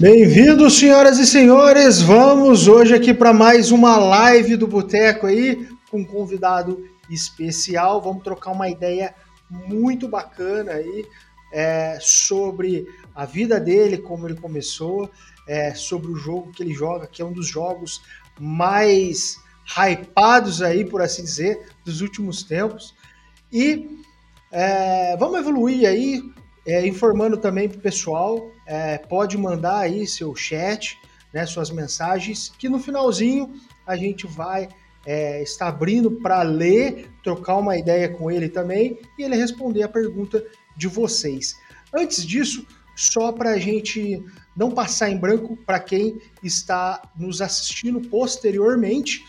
Bem-vindos, senhoras e senhores. Vamos hoje aqui para mais uma live do Boteco aí com um convidado especial. Vamos trocar uma ideia muito bacana aí é, sobre a vida dele, como ele começou, é, sobre o jogo que ele joga, que é um dos jogos mais hypados aí, por assim dizer, dos últimos tempos. E é, vamos evoluir aí, é, informando também para o pessoal. É, pode mandar aí seu chat, né, suas mensagens, que no finalzinho a gente vai é, estar abrindo para ler, trocar uma ideia com ele também e ele responder a pergunta de vocês. Antes disso, só para a gente não passar em branco para quem está nos assistindo posteriormente,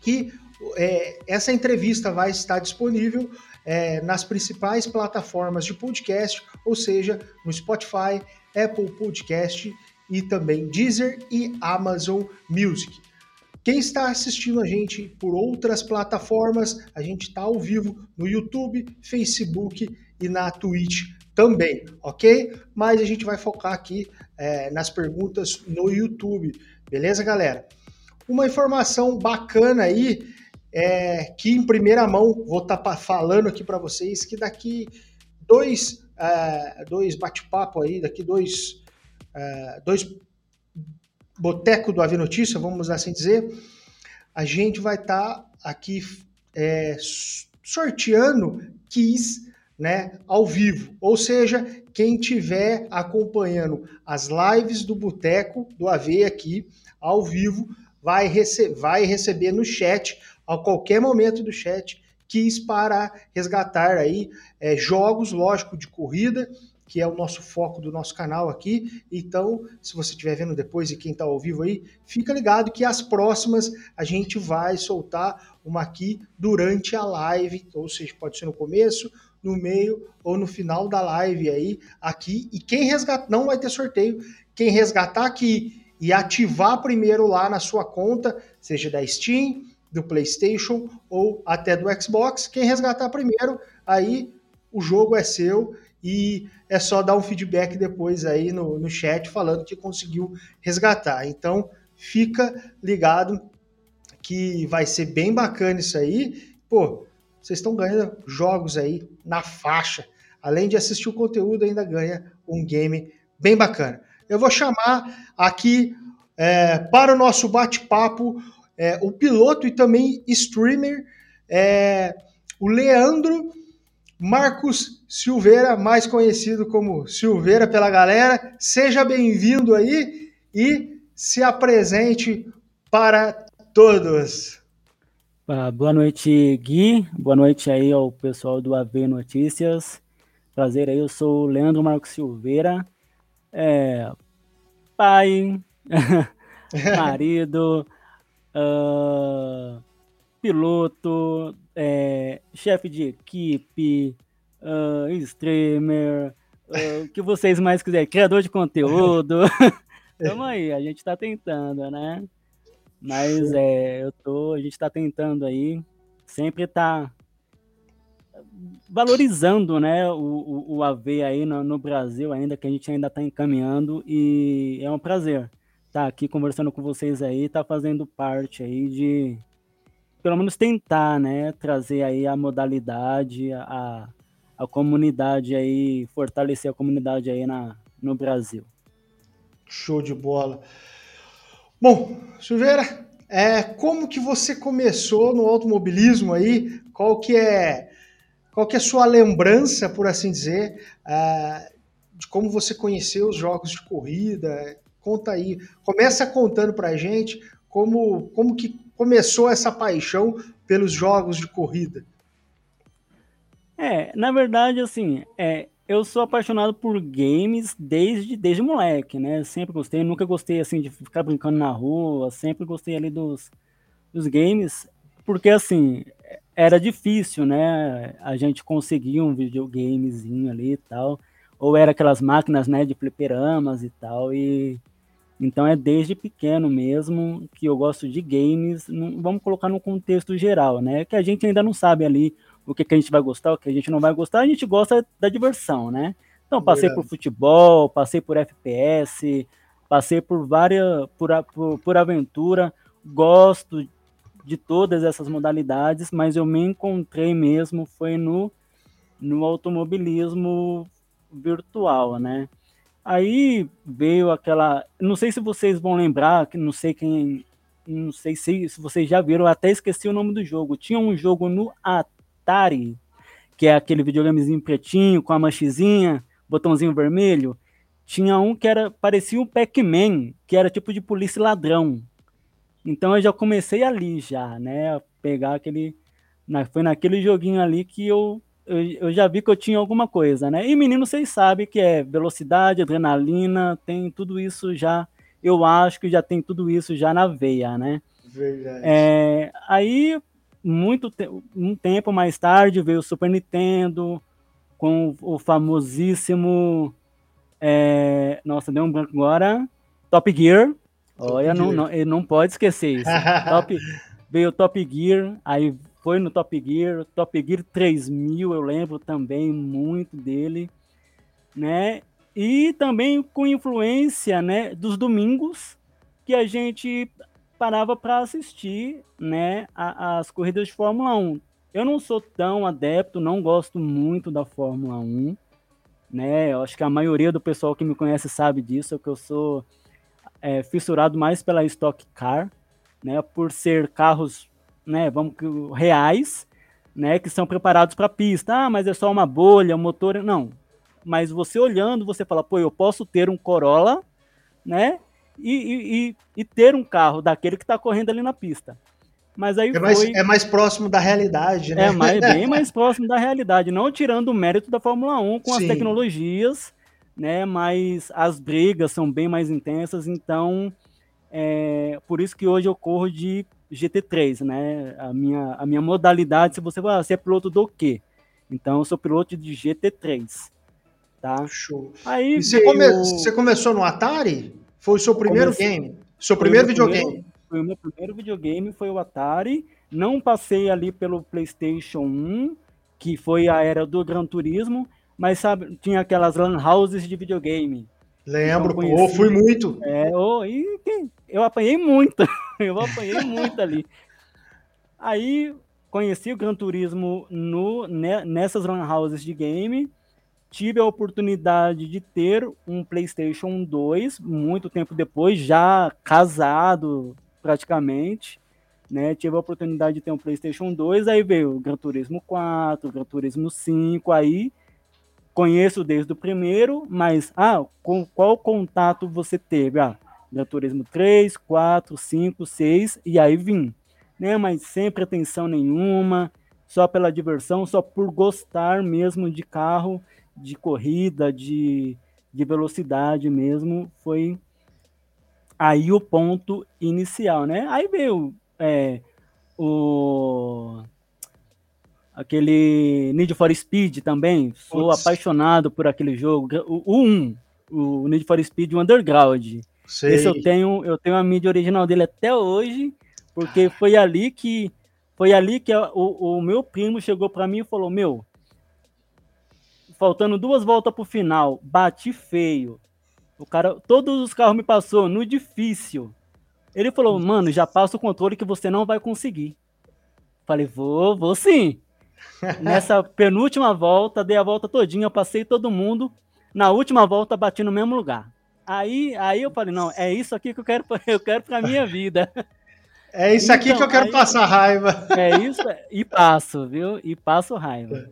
que é, essa entrevista vai estar disponível é, nas principais plataformas de podcast, ou seja, no Spotify, Apple Podcast e também Deezer e Amazon Music. Quem está assistindo a gente por outras plataformas, a gente está ao vivo no YouTube, Facebook e na Twitch também, ok? Mas a gente vai focar aqui é, nas perguntas no YouTube, beleza, galera? Uma informação bacana aí é, que em primeira mão vou estar tá falando aqui para vocês que daqui dois, é, dois bate-papo aí, daqui dois, é, dois boteco do Ave Notícia, vamos assim dizer, a gente vai estar tá aqui é, sorteando keys né, ao vivo. Ou seja, quem estiver acompanhando as lives do Boteco do AV aqui ao vivo vai, rece vai receber no chat a qualquer momento do chat quis para resgatar aí é, jogos, lógico, de corrida, que é o nosso foco do nosso canal aqui. Então, se você estiver vendo depois e quem está ao vivo aí, fica ligado que as próximas a gente vai soltar uma aqui durante a live, ou seja, pode ser no começo, no meio ou no final da live aí, aqui. E quem resgatar, não vai ter sorteio, quem resgatar aqui e ativar primeiro lá na sua conta, seja da Steam, do PlayStation ou até do Xbox. Quem resgatar primeiro, aí o jogo é seu e é só dar um feedback depois aí no, no chat falando que conseguiu resgatar. Então fica ligado que vai ser bem bacana isso aí. Pô, vocês estão ganhando jogos aí na faixa. Além de assistir o conteúdo, ainda ganha um game bem bacana. Eu vou chamar aqui é, para o nosso bate-papo é, o piloto e também streamer, é, o Leandro Marcos Silveira, mais conhecido como Silveira pela galera. Seja bem-vindo aí e se apresente para todos. Ah, boa noite, Gui. Boa noite aí ao pessoal do AV Notícias. Prazer aí, eu sou o Leandro Marcos Silveira, é, pai, marido, uh, piloto, é, chefe de equipe, uh, streamer, uh, o que vocês mais quiserem, criador de conteúdo. Tamo aí, a gente tá tentando, né? Mas é, eu tô, a gente tá tentando aí, sempre tá valorizando né, o, o, o AV aí no, no, Brasil ainda, que a gente ainda está encaminhando e é um prazer tá aqui conversando com vocês aí, tá fazendo parte aí de pelo menos tentar, né, trazer aí a modalidade, a, a comunidade aí, fortalecer a comunidade aí na, no Brasil. Show de bola. Bom, Silveira, é, como que você começou no automobilismo aí? Qual que é qual que é a sua lembrança, por assim dizer, uh, de como você conheceu os jogos de corrida? Conta aí, começa contando pra gente como, como que começou essa paixão pelos jogos de corrida. É, na verdade, assim, é, eu sou apaixonado por games desde, desde moleque, né? Sempre gostei, nunca gostei, assim, de ficar brincando na rua, sempre gostei ali dos, dos games, porque, assim, era difícil, né? A gente conseguir um videogamezinho ali e tal, ou era aquelas máquinas, né, de fliperamas e tal, e então é desde pequeno mesmo que eu gosto de games, vamos colocar no contexto geral, né? Que a gente ainda não sabe ali o que, que a gente vai gostar, o que a gente não vai gostar, a gente gosta da diversão, né? Então passei Verdade. por futebol, passei por FPS, Passei por várias, por, por, por aventura, gosto de todas essas modalidades, mas eu me encontrei mesmo foi no, no automobilismo virtual, né? Aí veio aquela, não sei se vocês vão lembrar, não sei quem, não sei se, se vocês já viram, até esqueci o nome do jogo. Tinha um jogo no Atari, que é aquele videogamezinho pretinho com a manchezinha, botãozinho vermelho. Tinha um que era parecia um Pac-Man, que era tipo de polícia ladrão. Então eu já comecei ali já, né, a pegar aquele foi naquele joguinho ali que eu, eu, eu já vi que eu tinha alguma coisa, né? E menino, vocês sabem que é velocidade, adrenalina, tem tudo isso já. Eu acho que já tem tudo isso já na veia, né? Verdade. É, aí, muito te um tempo mais tarde, veio o Super Nintendo com o famosíssimo. É, nossa, deu um branco agora. Top Gear. Top Olha, Gear. Não, não, ele não pode esquecer isso. Top, veio o Top Gear, aí foi no Top Gear, Top Gear 3000, eu lembro também muito dele, né? E também com influência, né, dos domingos que a gente parava para assistir, né, as corridas de Fórmula 1. Eu não sou tão adepto, não gosto muito da Fórmula 1, né? Eu acho que a maioria do pessoal que me conhece sabe disso, que eu sou é, fissurado mais pela Stock Car, né? Por ser carros né, vamos reais, né, que são preparados para pista. Ah, mas é só uma bolha, um motor, não. Mas você olhando, você fala, pô, eu posso ter um Corolla, né, e, e, e ter um carro daquele que está correndo ali na pista. Mas aí é, mais, foi... é mais próximo da realidade, né? É mais, bem mais próximo da realidade, não tirando o mérito da Fórmula 1 com Sim. as tecnologias, né? Mas as brigas são bem mais intensas, então é por isso que hoje eu corro de GT3, né? A minha, a minha modalidade, se você ah, você é piloto do quê? Então, eu sou piloto de GT3. Tá? Show. Aí e você, veio... come... você começou no Atari? Foi o seu primeiro Comecei... game? Seu primeiro videogame? Primeiro, foi o meu primeiro videogame, foi o Atari. Não passei ali pelo PlayStation 1, que foi a era do Gran Turismo, mas sabe, tinha aquelas lan houses de videogame. Lembro, então, fui muito. É, oh, e eu apanhei muito. eu apanhei muito ali. Aí conheci o Gran Turismo no, nessas run houses de game. Tive a oportunidade de ter um PlayStation 2 muito tempo depois, já casado praticamente. Né? Tive a oportunidade de ter um PlayStation 2, aí veio o Gran Turismo 4, o Gran Turismo 5, aí conheço desde o primeiro, mas ah, com qual contato você teve? Ah, Gran Turismo 3, 4, 5, 6 e aí vim. Né? Mas sem pretensão nenhuma, só pela diversão, só por gostar mesmo de carro, de corrida, de, de velocidade mesmo, foi aí o ponto inicial, né? Aí veio é, o aquele Need for Speed também, sou apaixonado por aquele jogo, o, o 1, o Need for Speed Underground. Sei. Esse eu tenho, eu tenho a mídia original dele até hoje, porque foi ali que foi ali que a, o, o meu primo chegou para mim e falou: "Meu, faltando duas voltas pro final, bati feio. O cara, todos os carros me passou no difícil. Ele falou: "Mano, já passa o controle que você não vai conseguir". Falei: "Vou, vou sim". Nessa penúltima volta, dei a volta todinha, passei todo mundo. Na última volta, bati no mesmo lugar. Aí, aí eu falei, não, é isso aqui que eu quero, eu quero para minha vida. É isso aqui que eu quero aí, passar raiva. É isso, e passo, viu? E passo raiva.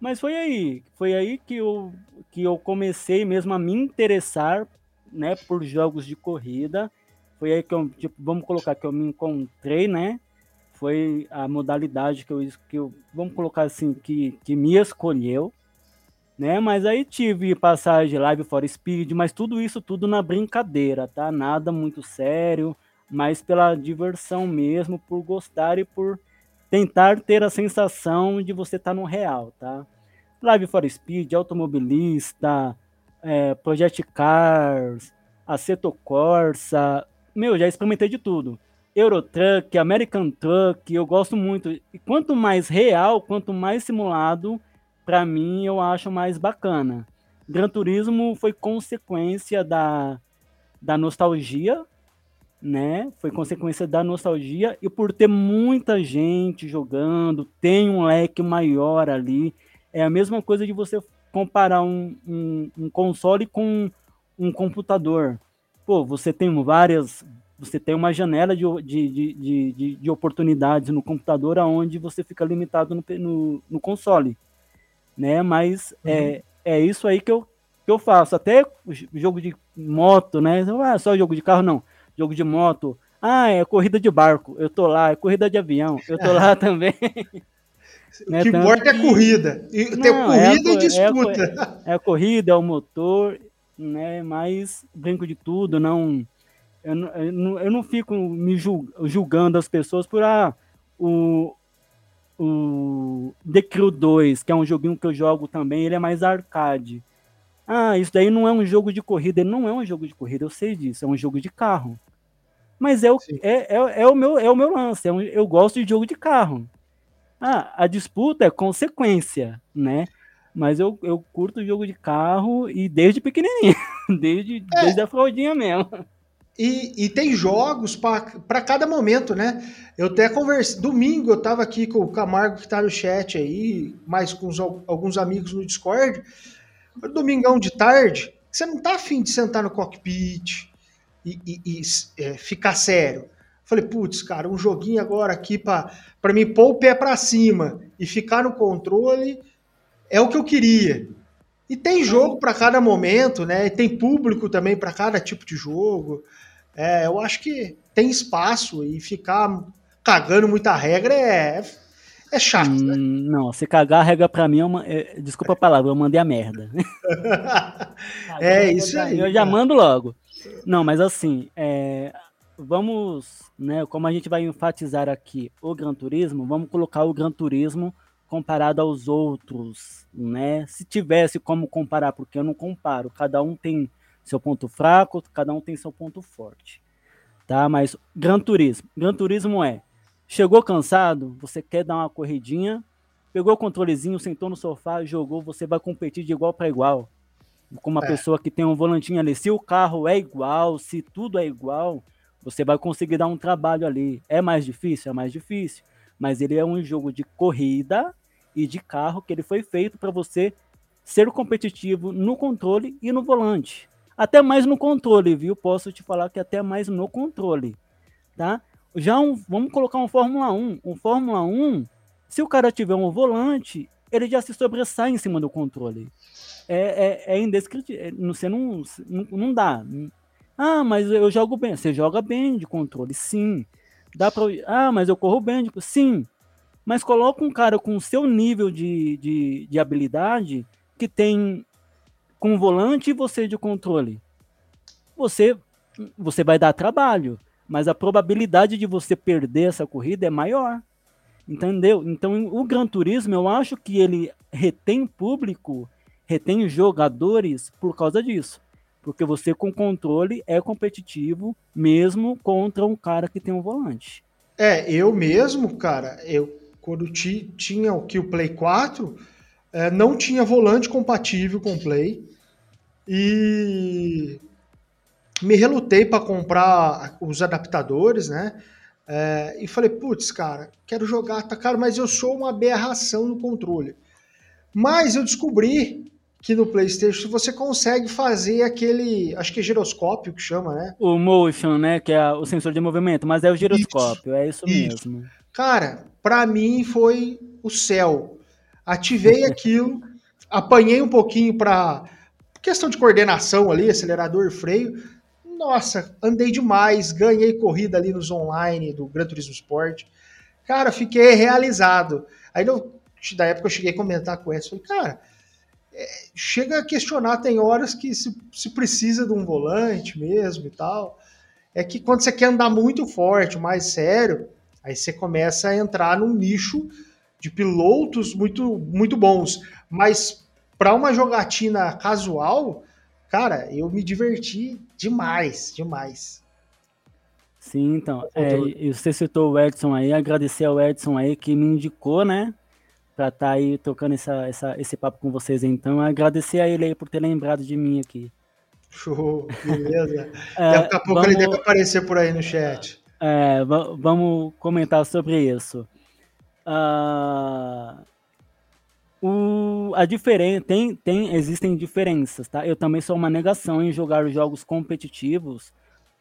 Mas foi aí, foi aí que eu, que eu comecei mesmo a me interessar, né, por jogos de corrida. Foi aí que eu, tipo, vamos colocar que eu me encontrei, né? Foi a modalidade que eu, que eu vamos colocar assim, que, que me escolheu né? Mas aí tive passagem Live for Speed, mas tudo isso tudo na brincadeira, tá? Nada muito sério, mas pela diversão mesmo, por gostar e por tentar ter a sensação de você estar tá no real, tá? Live for Speed, Automobilista, é, Project Cars, Aceto Corsa, meu, já experimentei de tudo. Eurotruck, American Truck, eu gosto muito. E quanto mais real, quanto mais simulado, para mim eu acho mais bacana. Gran Turismo foi consequência da, da nostalgia, né? Foi consequência da nostalgia e por ter muita gente jogando, tem um leque maior ali. É a mesma coisa de você comparar um, um, um console com um computador. Pô, você tem várias. Você tem uma janela de, de, de, de, de oportunidades no computador aonde você fica limitado no, no, no console. Né? Mas uhum. é, é isso aí que eu, que eu faço. Até jogo de moto, né? Ah, só jogo de carro, não jogo de moto. Ah, é corrida de barco, eu tô lá, é corrida de avião, eu tô lá também. O né, que importa é corrida. E não, tem corrida é a, e disputa. É a, é a corrida, é o motor, né? Mas brinco de tudo, não. Eu, eu, não, eu não fico me julgando as pessoas por ah, o, o The Crew 2, que é um joguinho que eu jogo também, ele é mais arcade. Ah, isso daí não é um jogo de corrida, ele não é um jogo de corrida, eu sei disso, é um jogo de carro. Mas é o, é, é, é, o, meu, é o meu lance. É um, eu gosto de jogo de carro. Ah, a disputa é consequência, né? Mas eu, eu curto jogo de carro e desde pequenininho, desde, é. desde a fraldinha mesmo. E, e tem jogos para cada momento, né? Eu até conversei. Domingo eu tava aqui com o Camargo que tá no chat aí, mais com os, alguns amigos no Discord. Domingão de tarde, você não tá afim de sentar no cockpit, e, e, e é, ficar sério. Falei, putz, cara, um joguinho agora aqui para mim pôr o pé para cima e ficar no controle é o que eu queria. E tem jogo para cada momento, né? E tem público também para cada tipo de jogo. É, eu acho que tem espaço e ficar cagando muita regra é, é chato, né? Hum, não, se cagar a regra pra mim, é, desculpa a palavra, eu mandei a merda. é isso aí. Eu já mando logo. Não, mas assim, é, vamos, né, como a gente vai enfatizar aqui o Gran Turismo, vamos colocar o Gran Turismo comparado aos outros, né? Se tivesse como comparar, porque eu não comparo, cada um tem seu ponto fraco, cada um tem seu ponto forte, tá? Mas Gran Turismo, Gran Turismo é, chegou cansado, você quer dar uma corridinha, pegou o controlezinho, sentou no sofá, jogou, você vai competir de igual para igual com uma é. pessoa que tem um volantinho ali. Se o carro é igual, se tudo é igual, você vai conseguir dar um trabalho ali. É mais difícil? É mais difícil. Mas ele é um jogo de corrida e de carro que ele foi feito para você ser competitivo no controle e no volante. Até mais no controle, viu? Posso te falar que até mais no controle, tá? Já um, vamos colocar um Fórmula 1. Um Fórmula 1, se o cara tiver um volante, ele já se sobressai em cima do controle é, é, é indescritível. É, você não, não, não dá. Ah, mas eu jogo bem. Você joga bem de controle, sim. Dá pra. Ah, mas eu corro bem, de... sim. Mas coloca um cara com o seu nível de, de, de habilidade que tem com volante e você de controle. Você, você vai dar trabalho, mas a probabilidade de você perder essa corrida é maior. Entendeu? Então, o Gran Turismo, eu acho que ele retém público retém jogadores por causa disso. Porque você com controle é competitivo mesmo contra um cara que tem um volante. É, eu mesmo, cara, eu quando tinha o que o Play 4, é, não tinha volante compatível com o Play. E me relutei para comprar os adaptadores, né? É, e falei, putz, cara, quero jogar, tá caro, mas eu sou uma aberração no controle. Mas eu descobri que no PlayStation você consegue fazer aquele, acho que é giroscópio que chama, né? O motion, né, que é o sensor de movimento, mas é o giroscópio, isso, é isso, isso, mesmo. Cara, para mim foi o céu. Ativei aquilo, apanhei um pouquinho para questão de coordenação ali, acelerador freio. Nossa, andei demais, ganhei corrida ali nos online do Gran Turismo Sport. Cara, fiquei realizado. Aí no, da época eu cheguei a comentar com ele, falei, cara, chega a questionar, tem horas que se, se precisa de um volante mesmo e tal. É que quando você quer andar muito forte, mais sério, aí você começa a entrar num nicho de pilotos muito, muito bons. Mas para uma jogatina casual, cara, eu me diverti demais, demais. Sim, então. É, você citou o Edson aí, agradecer ao Edson aí que me indicou, né? para estar tá aí tocando essa, essa, esse papo com vocês. Então, agradecer a ele aí por ter lembrado de mim aqui. Show, beleza. é, Daqui a pouco vamos, ele deve aparecer por aí no chat. É, vamos comentar sobre isso. Uh, o, a diferença tem, tem, existem diferenças, tá? Eu também sou uma negação em jogar jogos competitivos,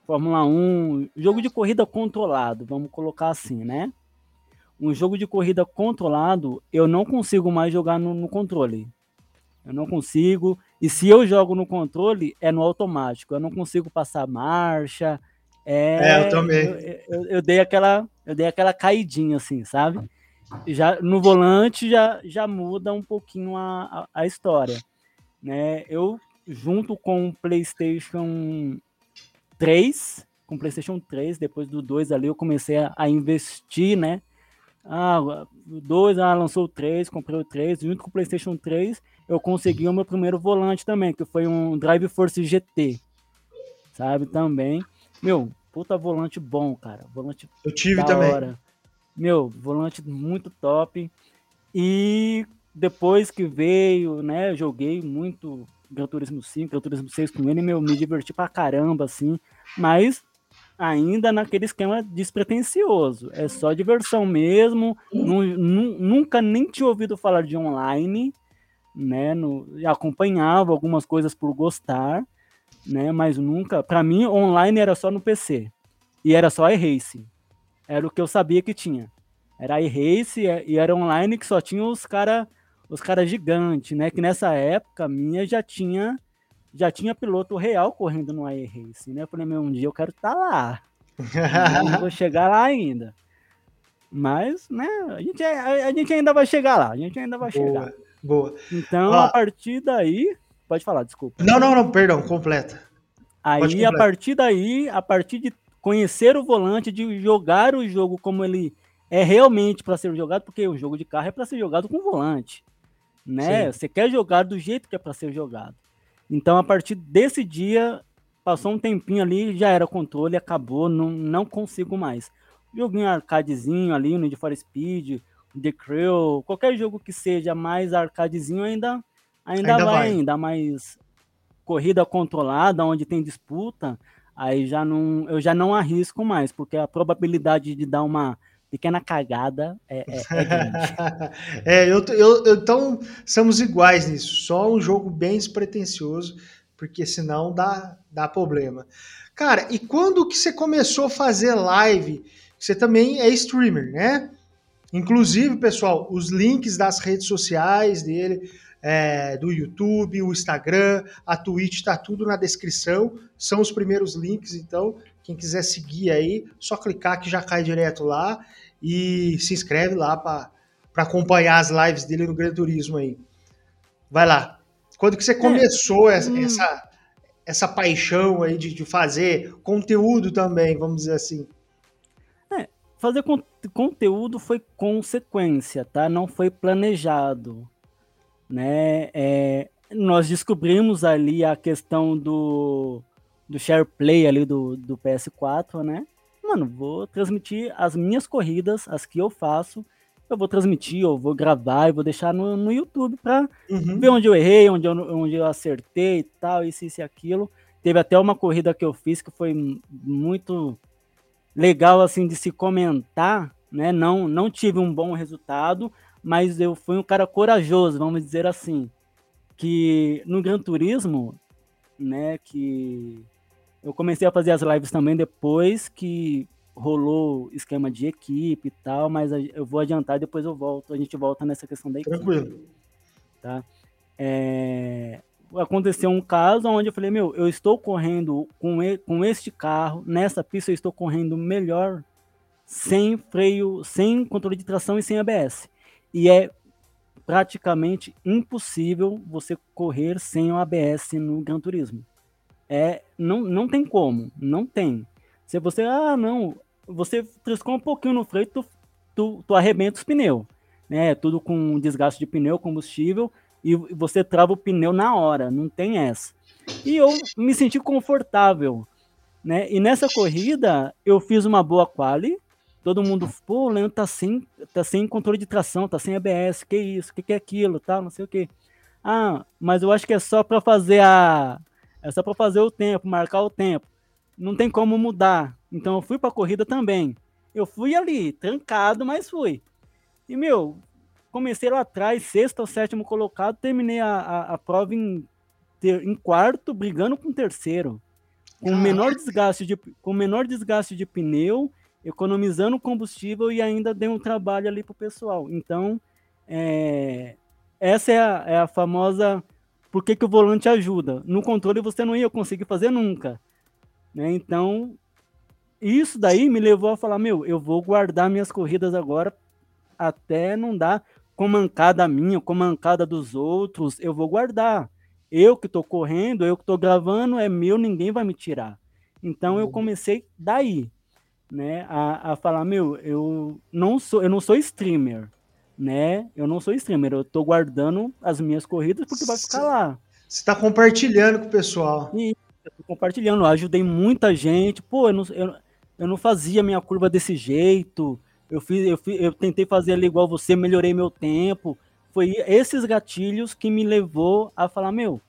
Fórmula 1, jogo de corrida controlado, vamos colocar assim, né? Um jogo de corrida controlado, eu não consigo mais jogar no, no controle. Eu não consigo. E se eu jogo no controle, é no automático. Eu não consigo passar marcha. É, é eu também. Eu, eu, eu, dei aquela, eu dei aquela caidinha, assim, sabe? Já no volante já, já muda um pouquinho a, a, a história. Né? Eu, junto com o PlayStation 3, com o PlayStation 3, depois do 2 ali, eu comecei a, a investir, né? Ah, o 2 ah, lançou o 3, comprei o 3, junto com o PlayStation 3 eu consegui o meu primeiro volante também, que foi um Drive Force GT. Sabe, também. Meu, puta volante bom, cara. Volante Eu tive também. Hora. Meu, volante muito top. E depois que veio, né, joguei muito Gran Turismo 5, Gran Turismo 6 com ele, meu, me diverti pra caramba, assim. Mas ainda naquele esquema despretensioso. É só diversão mesmo. Nunca nem tinha ouvido falar de online né? No, acompanhava algumas coisas por gostar, né? Mas nunca, para mim, online era só no PC e era só iRacing. Era o que eu sabia que tinha. Era iRace e era online que só tinha os cara, os cara gigantes, né? Que nessa época minha já tinha já tinha piloto real correndo no iRacing, né? Eu falei, meu, um dia eu quero estar tá lá. não vou chegar lá ainda. Mas, né, a gente, a, a gente ainda vai chegar lá, a gente ainda vai Boa. chegar. Boa. Então, a partir daí. Pode falar, desculpa. Não, não, não, perdão, completa. Aí, a partir daí, a partir de conhecer o volante, de jogar o jogo como ele é realmente para ser jogado, porque o jogo de carro é para ser jogado com volante, né? Sim. Você quer jogar do jeito que é para ser jogado. Então, a partir desse dia, passou um tempinho ali, já era controle, acabou, não, não consigo mais. Joguinho arcadezinho ali, no Need for Speed, The Crew, qualquer jogo que seja mais arcadezinho ainda, ainda, ainda vai, vai, ainda mais corrida controlada, onde tem disputa, aí já não, eu já não arrisco mais, porque a probabilidade de dar uma pequena cagada é, é, é grande. é, eu, eu, então somos iguais nisso, só um jogo bem despretensioso, porque senão dá, dá problema. Cara, e quando que você começou a fazer live? Você também é streamer, né? Inclusive, pessoal, os links das redes sociais dele, é, do YouTube, o Instagram, a Twitch, tá tudo na descrição. São os primeiros links, então, quem quiser seguir aí, só clicar que já cai direto lá e se inscreve lá para acompanhar as lives dele no Gran Turismo aí. Vai lá. Quando que você é. começou essa, hum. essa, essa paixão aí de, de fazer conteúdo também, vamos dizer assim? fazer con conteúdo foi consequência, tá? Não foi planejado, né? É, nós descobrimos ali a questão do, do share play ali do, do PS4, né? Mano, vou transmitir as minhas corridas, as que eu faço, eu vou transmitir, eu vou gravar, e vou deixar no, no YouTube pra uhum. ver onde eu errei, onde eu, onde eu acertei e tal, isso, isso e aquilo. Teve até uma corrida que eu fiz que foi muito legal assim de se comentar, né? Não, não tive um bom resultado, mas eu fui um cara corajoso, vamos dizer assim, que no Gran Turismo, né? Que eu comecei a fazer as lives também depois que rolou esquema de equipe e tal, mas eu vou adiantar depois eu volto, a gente volta nessa questão da equipe. Tranquilo. Tá? É, aconteceu um caso onde eu falei, meu, eu estou correndo com, e, com este carro, nessa pista eu estou correndo melhor sem freio, sem controle de tração e sem ABS. E é praticamente impossível você correr sem o ABS no Gran Turismo. É, não, não tem como, não tem. Se você, ah, não, você triscou um pouquinho no freio, tu, tu, tu arrebenta os pneus, né? Tudo com desgaste de pneu, combustível, e você trava o pneu na hora, não tem essa. E eu me senti confortável, né? E nessa corrida eu fiz uma boa quali, todo mundo, pô, o Leandro tá sem, tá sem controle de tração, tá sem ABS, que isso, que que é aquilo, tal, não sei o que. Ah, mas eu acho que é só para fazer a É só para fazer o tempo, marcar o tempo. Não tem como mudar. Então eu fui para corrida também. Eu fui ali, trancado, mas fui. E, meu, comecei lá atrás, sexto ou sétimo colocado, terminei a, a, a prova em, ter, em quarto, brigando com terceiro. Com menor desgaste de com menor desgaste de pneu, economizando combustível e ainda dei um trabalho ali pro pessoal. Então, é, essa é a, é a famosa por que, que o volante ajuda. No controle você não ia conseguir fazer nunca. Né? Então, isso daí me levou a falar, meu, eu vou guardar minhas corridas agora até não dar com mancada minha, com mancada dos outros, eu vou guardar. Eu que tô correndo, eu que tô gravando, é meu, ninguém vai me tirar. Então eu uhum. comecei daí, né, a, a falar, meu, eu não sou, eu não sou streamer, né? Eu não sou streamer, eu tô guardando as minhas corridas porque vai ficar lá. Você tá compartilhando com o pessoal. E eu tô compartilhando, eu ajudei muita gente. Pô, eu não, eu, eu não fazia minha curva desse jeito. Eu fiz, eu fiz, eu tentei fazer ali igual você, melhorei meu tempo. Foi esses gatilhos que me levou a falar, meu,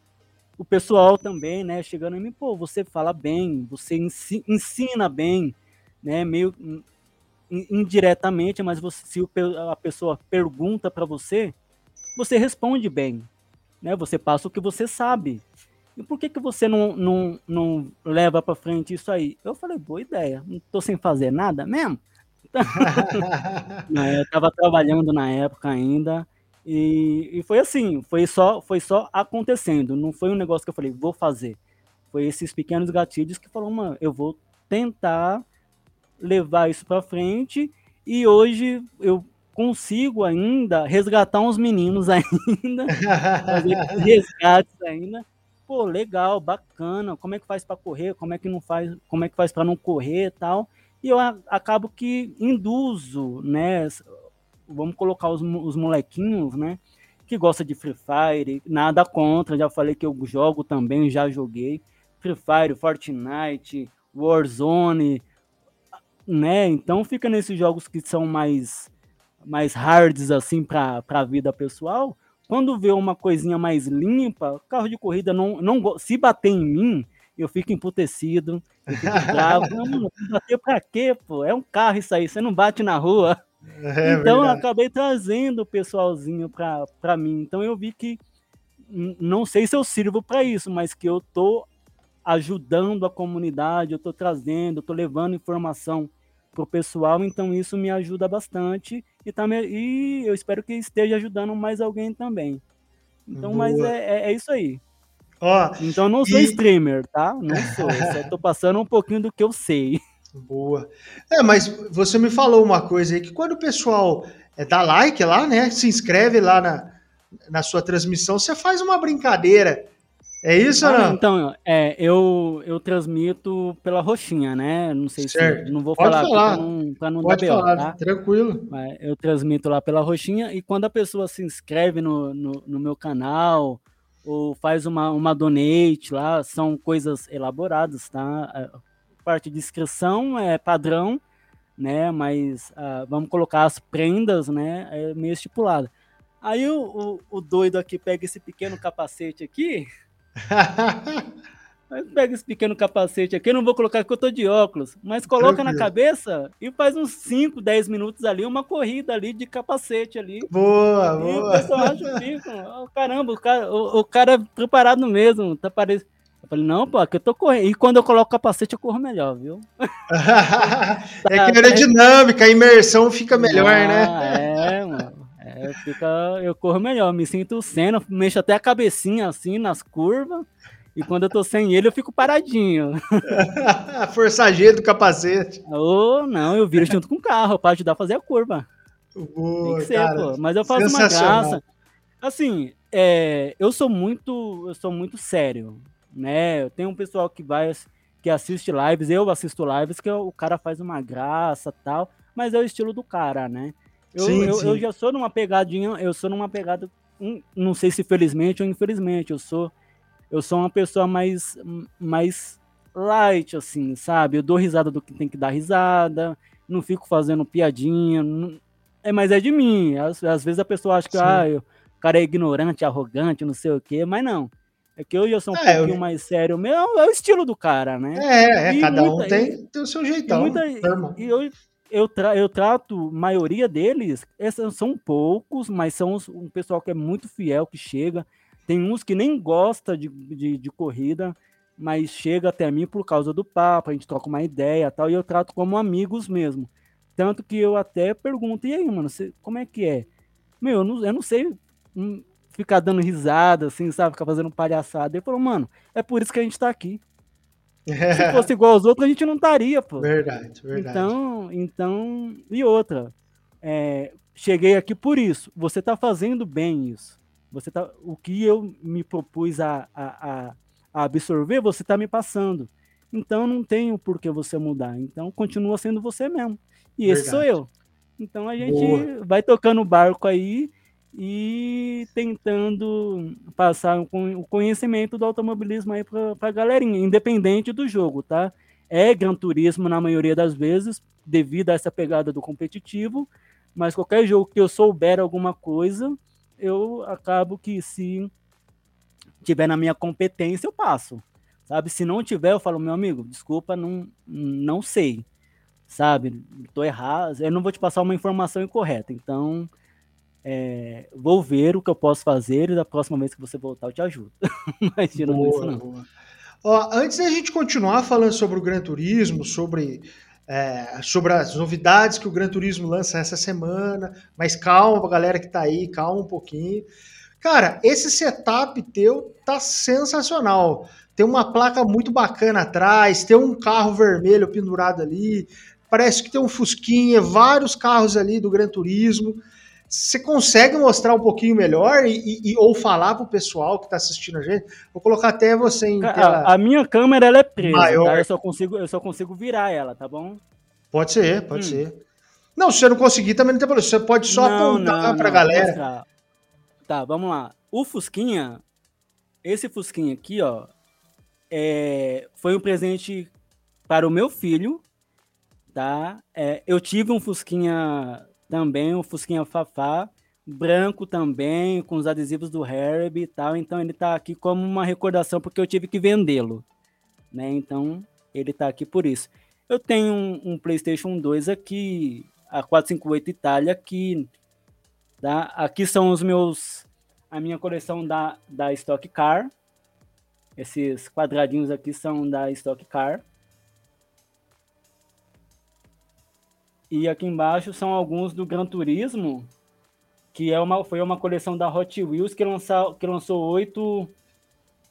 o pessoal também, né, chegando em mim, pô, você fala bem, você ensina bem, né, meio indiretamente, mas você, se a pessoa pergunta para você, você responde bem, né? Você passa o que você sabe. E por que, que você não, não, não leva para frente isso aí? Eu falei, boa ideia, não tô sem fazer nada mesmo. eu estava trabalhando na época ainda e, e, foi assim, foi só, foi só acontecendo. Não foi um negócio que eu falei, vou fazer. Foi esses pequenos gatilhos que falaram, mano, eu vou tentar levar isso para frente e hoje eu consigo ainda resgatar uns meninos ainda, fazer resgates ainda. Pô, legal, bacana. Como é que faz para correr? Como é que não faz? Como é que faz para não correr, tal? E eu acabo que induzo, né? Vamos colocar os, os molequinhos, né? Que gosta de Free Fire, nada contra, já falei que eu jogo também, já joguei. Free Fire, Fortnite, Warzone, né? Então fica nesses jogos que são mais mais hards assim para a vida pessoal. Quando vê uma coisinha mais limpa, carro de corrida não, não se bater em mim, eu fico emputecido, eu fico bravo. não, bater pra quê, pô? É um carro isso aí, você não bate na rua. É então eu acabei trazendo o pessoalzinho pra, pra mim. Então eu vi que não sei se eu sirvo para isso, mas que eu tô ajudando a comunidade, eu tô trazendo, eu tô levando informação pro pessoal, então isso me ajuda bastante e, tá, e eu espero que esteja ajudando mais alguém também. Então, Boa. mas é, é, é, isso aí. Ó, então eu não sou e... streamer, tá? Não sou, só tô passando um pouquinho do que eu sei. Boa. É, mas você me falou uma coisa aí, que quando o pessoal é, dá like lá, né, se inscreve lá na, na sua transmissão, você faz uma brincadeira é isso ah, ou não? Então, é, eu, eu transmito pela roxinha, né? Não sei certo. se. Não vou Pode falar, falar. para não, pra não Pode dar falar, tá? tranquilo. Eu transmito lá pela roxinha e quando a pessoa se inscreve no, no, no, meu canal ou faz uma, uma donate lá, são coisas elaboradas, tá? A parte de inscrição é padrão, né? Mas uh, vamos colocar as prendas, né? É meio estipulado. Aí o, o, o doido aqui pega esse pequeno capacete aqui. Mas pega esse pequeno capacete aqui, eu não vou colocar porque eu tô de óculos, mas coloca Tranquilo. na cabeça e faz uns 5, 10 minutos ali, uma corrida ali de capacete ali. Boa, e boa. o pessoal acha fica, oh, caramba, o cara, o, o cara é preparado mesmo, tá parecendo. Eu falei, não, pô, aqui eu tô correndo. E quando eu coloco capacete, eu corro melhor, viu? é que a aerodinâmica, a imersão fica melhor, ah, né? É, mano. É, fica, eu corro melhor, me sinto cena, mexo até a cabecinha assim nas curvas. E quando eu tô sem ele, eu fico paradinho. Forçageiro do capacete. Ou oh, não, eu viro junto com o carro para ajudar a fazer a curva. Boa, Tem que ser, cara, pô. Mas eu faço uma graça. Assim, é, eu sou muito, eu sou muito sério, né? Eu tenho um pessoal que vai que assiste lives, eu assisto lives que o cara faz uma graça, tal, mas é o estilo do cara, né? Eu, sim, eu, sim. eu já sou numa pegadinha, eu sou numa pegada, hum, não sei se felizmente ou infelizmente, eu sou eu sou uma pessoa mais mais light assim, sabe? Eu dou risada do que tem que dar risada, não fico fazendo piadinha, não, é, mas é de mim. Às, às vezes a pessoa acha que ah, eu, o cara é ignorante, arrogante, não sei o quê, mas não. É que eu já sou um é, pouquinho eu... mais sério mesmo, é o estilo do cara, né? É, é cada muita, um tem, tem o seu jeitão. E, muita, e eu, eu, tra, eu trato maioria deles, esses são poucos, mas são um pessoal que é muito fiel, que chega. Tem uns que nem gosta de, de, de corrida, mas chega até mim por causa do papo, a gente troca uma ideia tal, e eu trato como amigos mesmo. Tanto que eu até pergunto, e aí, mano, você, como é que é? Meu, eu não, eu não sei hum, ficar dando risada, assim, sabe? Ficar fazendo palhaçada. Ele falou, mano, é por isso que a gente tá aqui. Se fosse igual aos outros, a gente não estaria, pô. Verdade, verdade. Então, então e outra, é, cheguei aqui por isso. Você tá fazendo bem isso. Você tá, o que eu me propus a, a, a absorver, você tá me passando. Então não tenho por que você mudar. Então continua sendo você mesmo. E Verdade. esse sou eu. Então a gente Boa. vai tocando o barco aí e tentando passar o conhecimento do automobilismo aí para a galerinha, independente do jogo, tá? É Gran Turismo na maioria das vezes, devido a essa pegada do competitivo, mas qualquer jogo que eu souber alguma coisa, eu acabo que se tiver na minha competência, eu passo. Sabe? Se não tiver, eu falo, meu amigo, desculpa, não, não sei sabe? Estou errado, eu não vou te passar uma informação incorreta. Então, é, vou ver o que eu posso fazer e da próxima vez que você voltar eu te ajudo. Mas tirando boa, isso, não. Boa. Ó, antes da gente continuar falando sobre o Gran Turismo, sobre, é, sobre as novidades que o Gran Turismo lança essa semana, mas calma galera que tá aí, calma um pouquinho. Cara, esse setup teu tá sensacional. Tem uma placa muito bacana atrás, tem um carro vermelho pendurado ali, parece que tem um Fusquinha, vários carros ali do Gran Turismo. Você consegue mostrar um pouquinho melhor e, e ou falar para o pessoal que está assistindo a gente? Vou colocar até você em tela. A, a minha câmera ela é presa, maior. Tá? Eu, só consigo, eu só consigo virar ela, tá bom? Pode ser, pode hum. ser. Não, se você não conseguir, também não tem problema. Você pode só não, apontar para a galera. Tá, vamos lá. O Fusquinha, esse Fusquinha aqui, ó, é, foi um presente para o meu filho tá? É, eu tive um Fusquinha também, um Fusquinha Fafá, branco também, com os adesivos do Herbie e tal, então ele tá aqui como uma recordação porque eu tive que vendê-lo, né? Então ele tá aqui por isso. Eu tenho um, um, PlayStation 2 aqui, a 458 Itália, aqui, tá? Aqui são os meus, a minha coleção da, da Stock Car. Esses quadradinhos aqui são da Stock Car. E aqui embaixo são alguns do Gran Turismo, que é uma, foi uma coleção da Hot Wheels que, lança, que lançou oito,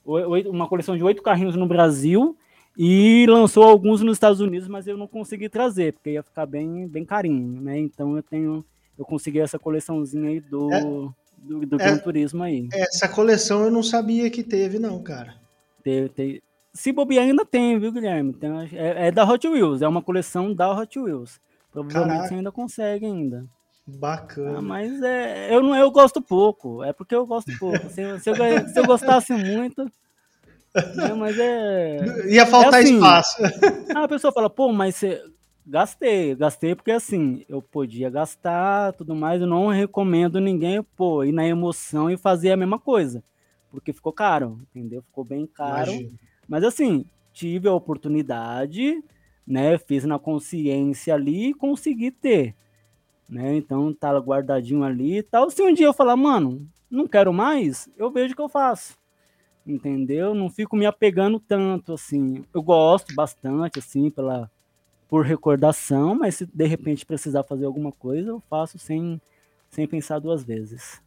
oito, uma coleção de oito carrinhos no Brasil e lançou alguns nos Estados Unidos, mas eu não consegui trazer, porque ia ficar bem, bem carinho, né? Então eu tenho, eu consegui essa coleçãozinha aí do, é, do, do Gran é, Turismo aí. Essa coleção eu não sabia que teve, não, cara. Teve, teve. Se bobear ainda tem, viu, Guilherme? Tem, é, é da Hot Wheels, é uma coleção da Hot Wheels. Provavelmente Caraca. você ainda consegue ainda. Bacana. Ah, mas é, eu não eu gosto pouco. É porque eu gosto pouco. Se, se, eu, se eu gostasse muito. Né, mas é. Ia faltar é assim, espaço. A pessoa fala, pô, mas você. Gastei, gastei porque assim, eu podia gastar tudo mais, eu não recomendo ninguém, pô, ir na emoção e fazer a mesma coisa. Porque ficou caro, entendeu? Ficou bem caro. Imagina. Mas assim, tive a oportunidade, né? Fiz na consciência ali e consegui ter, né? Então tá guardadinho ali e tal. Se um dia eu falar, mano, não quero mais, eu vejo o que eu faço. Entendeu? Não fico me apegando tanto assim. Eu gosto bastante assim pela por recordação, mas se de repente precisar fazer alguma coisa, eu faço sem sem pensar duas vezes.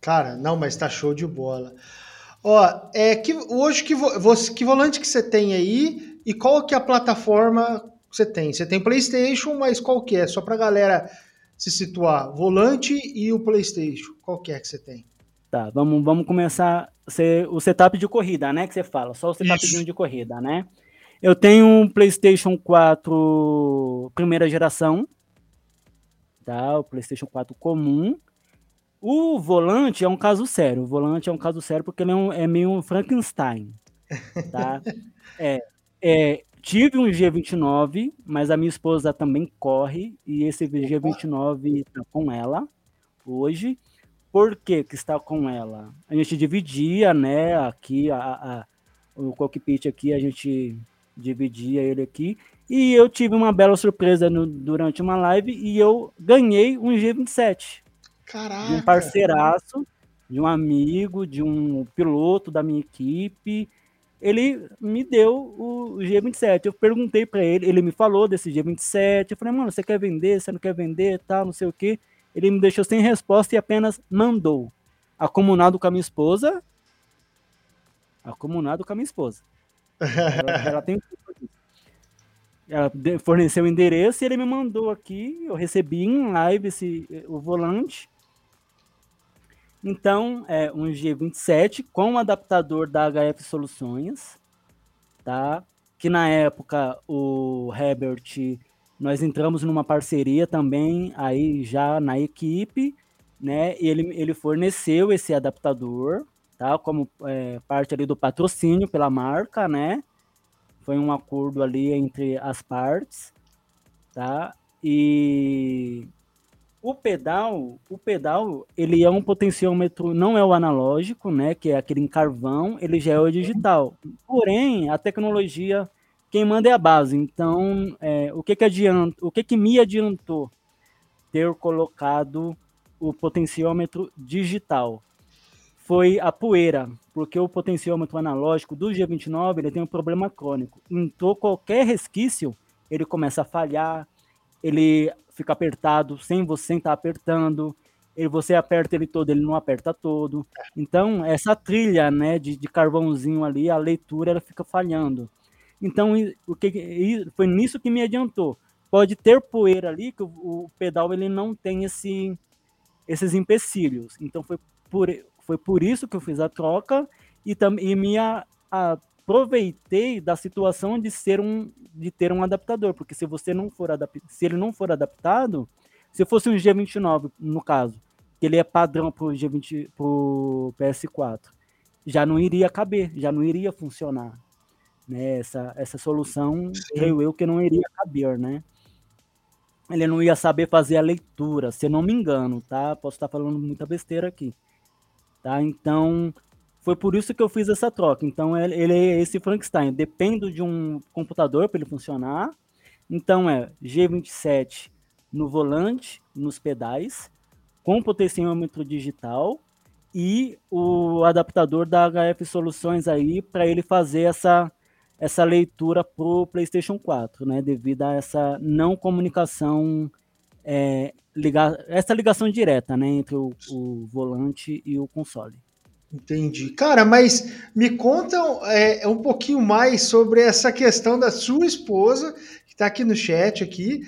Cara, não, mas tá show de bola. Ó, é que hoje que, você, que volante que você tem aí e qual que é a plataforma que você tem? Você tem PlayStation, mas qual que é? Só para a galera se situar. Volante e o PlayStation. Qual que é que você tem? Tá, vamos, vamos começar o setup de corrida, né? Que você fala, só o setup de corrida, né? Eu tenho um PlayStation 4 primeira geração, tá? O PlayStation 4 comum. O volante é um caso sério. O volante é um caso sério porque ele é, um, é meio um Frankenstein, tá? é, é, tive um G29, mas a minha esposa também corre, e esse G29 tá com ela hoje. por que que está com ela? A gente dividia, né, aqui, a, a, o cockpit aqui, a gente dividia ele aqui, e eu tive uma bela surpresa no, durante uma live e eu ganhei um G27. Caraca! De um parceiraço, de um amigo, de um piloto da minha equipe. Ele me deu o G27. Eu perguntei para ele, ele me falou desse G27. Eu falei, mano, você quer vender? Você não quer vender? Tal, não sei o quê. Ele me deixou sem resposta e apenas mandou. Acumulado com a minha esposa. Acumulado com a minha esposa. Ela, ela tem ela forneceu o endereço e ele me mandou aqui. Eu recebi em live esse, o volante. Então, é um G27 com um adaptador da HF Soluções, tá? Que na época o Herbert, nós entramos numa parceria também aí já na equipe, né? E ele, ele forneceu esse adaptador, tá? Como é, parte ali do patrocínio pela marca, né? Foi um acordo ali entre as partes, tá? E o pedal, o pedal, ele é um potenciômetro, não é o analógico, né, que é aquele em carvão, ele já é o digital. Porém, a tecnologia, quem manda é a base. Então, é, o que que adianta, o que que me adiantou ter colocado o potenciômetro digital? Foi a poeira, porque o potenciômetro analógico do G29 ele tem um problema crônico. Então, qualquer resquício, ele começa a falhar, ele fica apertado sem você estar apertando, ele, você aperta ele todo, ele não aperta todo. Então, essa trilha né, de, de carvãozinho ali, a leitura ela fica falhando. Então, o que, foi nisso que me adiantou. Pode ter poeira ali, que o, o pedal ele não tem esse, esses empecilhos. Então, foi por, foi por isso que eu fiz a troca e, tam, e me a, aproveitei da situação de ser um de ter um adaptador, porque se você não for adaptado, se ele não for adaptado, se fosse um G29 no caso, que ele é padrão para o G20 pro PS4, já não iria caber, já não iria funcionar, né? Essa essa solução, creio eu que não iria caber, né? Ele não ia saber fazer a leitura, se eu não me engano, tá? Posso estar falando muita besteira aqui. Tá? Então, foi por isso que eu fiz essa troca. Então, ele é esse Frankenstein. Dependo de um computador para ele funcionar. Então, é G27 no volante, nos pedais, com potenciômetro digital e o adaptador da HF Soluções aí para ele fazer essa, essa leitura para o PlayStation 4, né? Devido a essa não comunicação é, ligar, essa ligação direta né, entre o, o, volante e o console. Entendi. Cara, mas me conta é, um pouquinho mais sobre essa questão da sua esposa, que está aqui no chat aqui.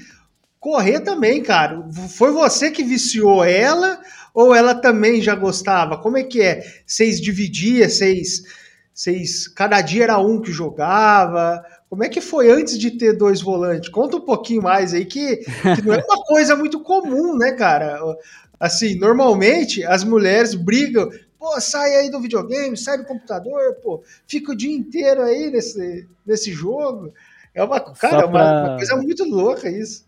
Correr também, cara. Foi você que viciou ela ou ela também já gostava? Como é que é? Vocês dividiam, vocês, vocês cada dia era um que jogava? Como é que foi antes de ter dois volantes? Conta um pouquinho mais aí, que, que não é uma coisa muito comum, né, cara? Assim, normalmente as mulheres brigam, pô, sai aí do videogame, sai do computador, pô, fica o dia inteiro aí nesse, nesse jogo. É uma, cara, pra... uma, uma, coisa muito louca isso.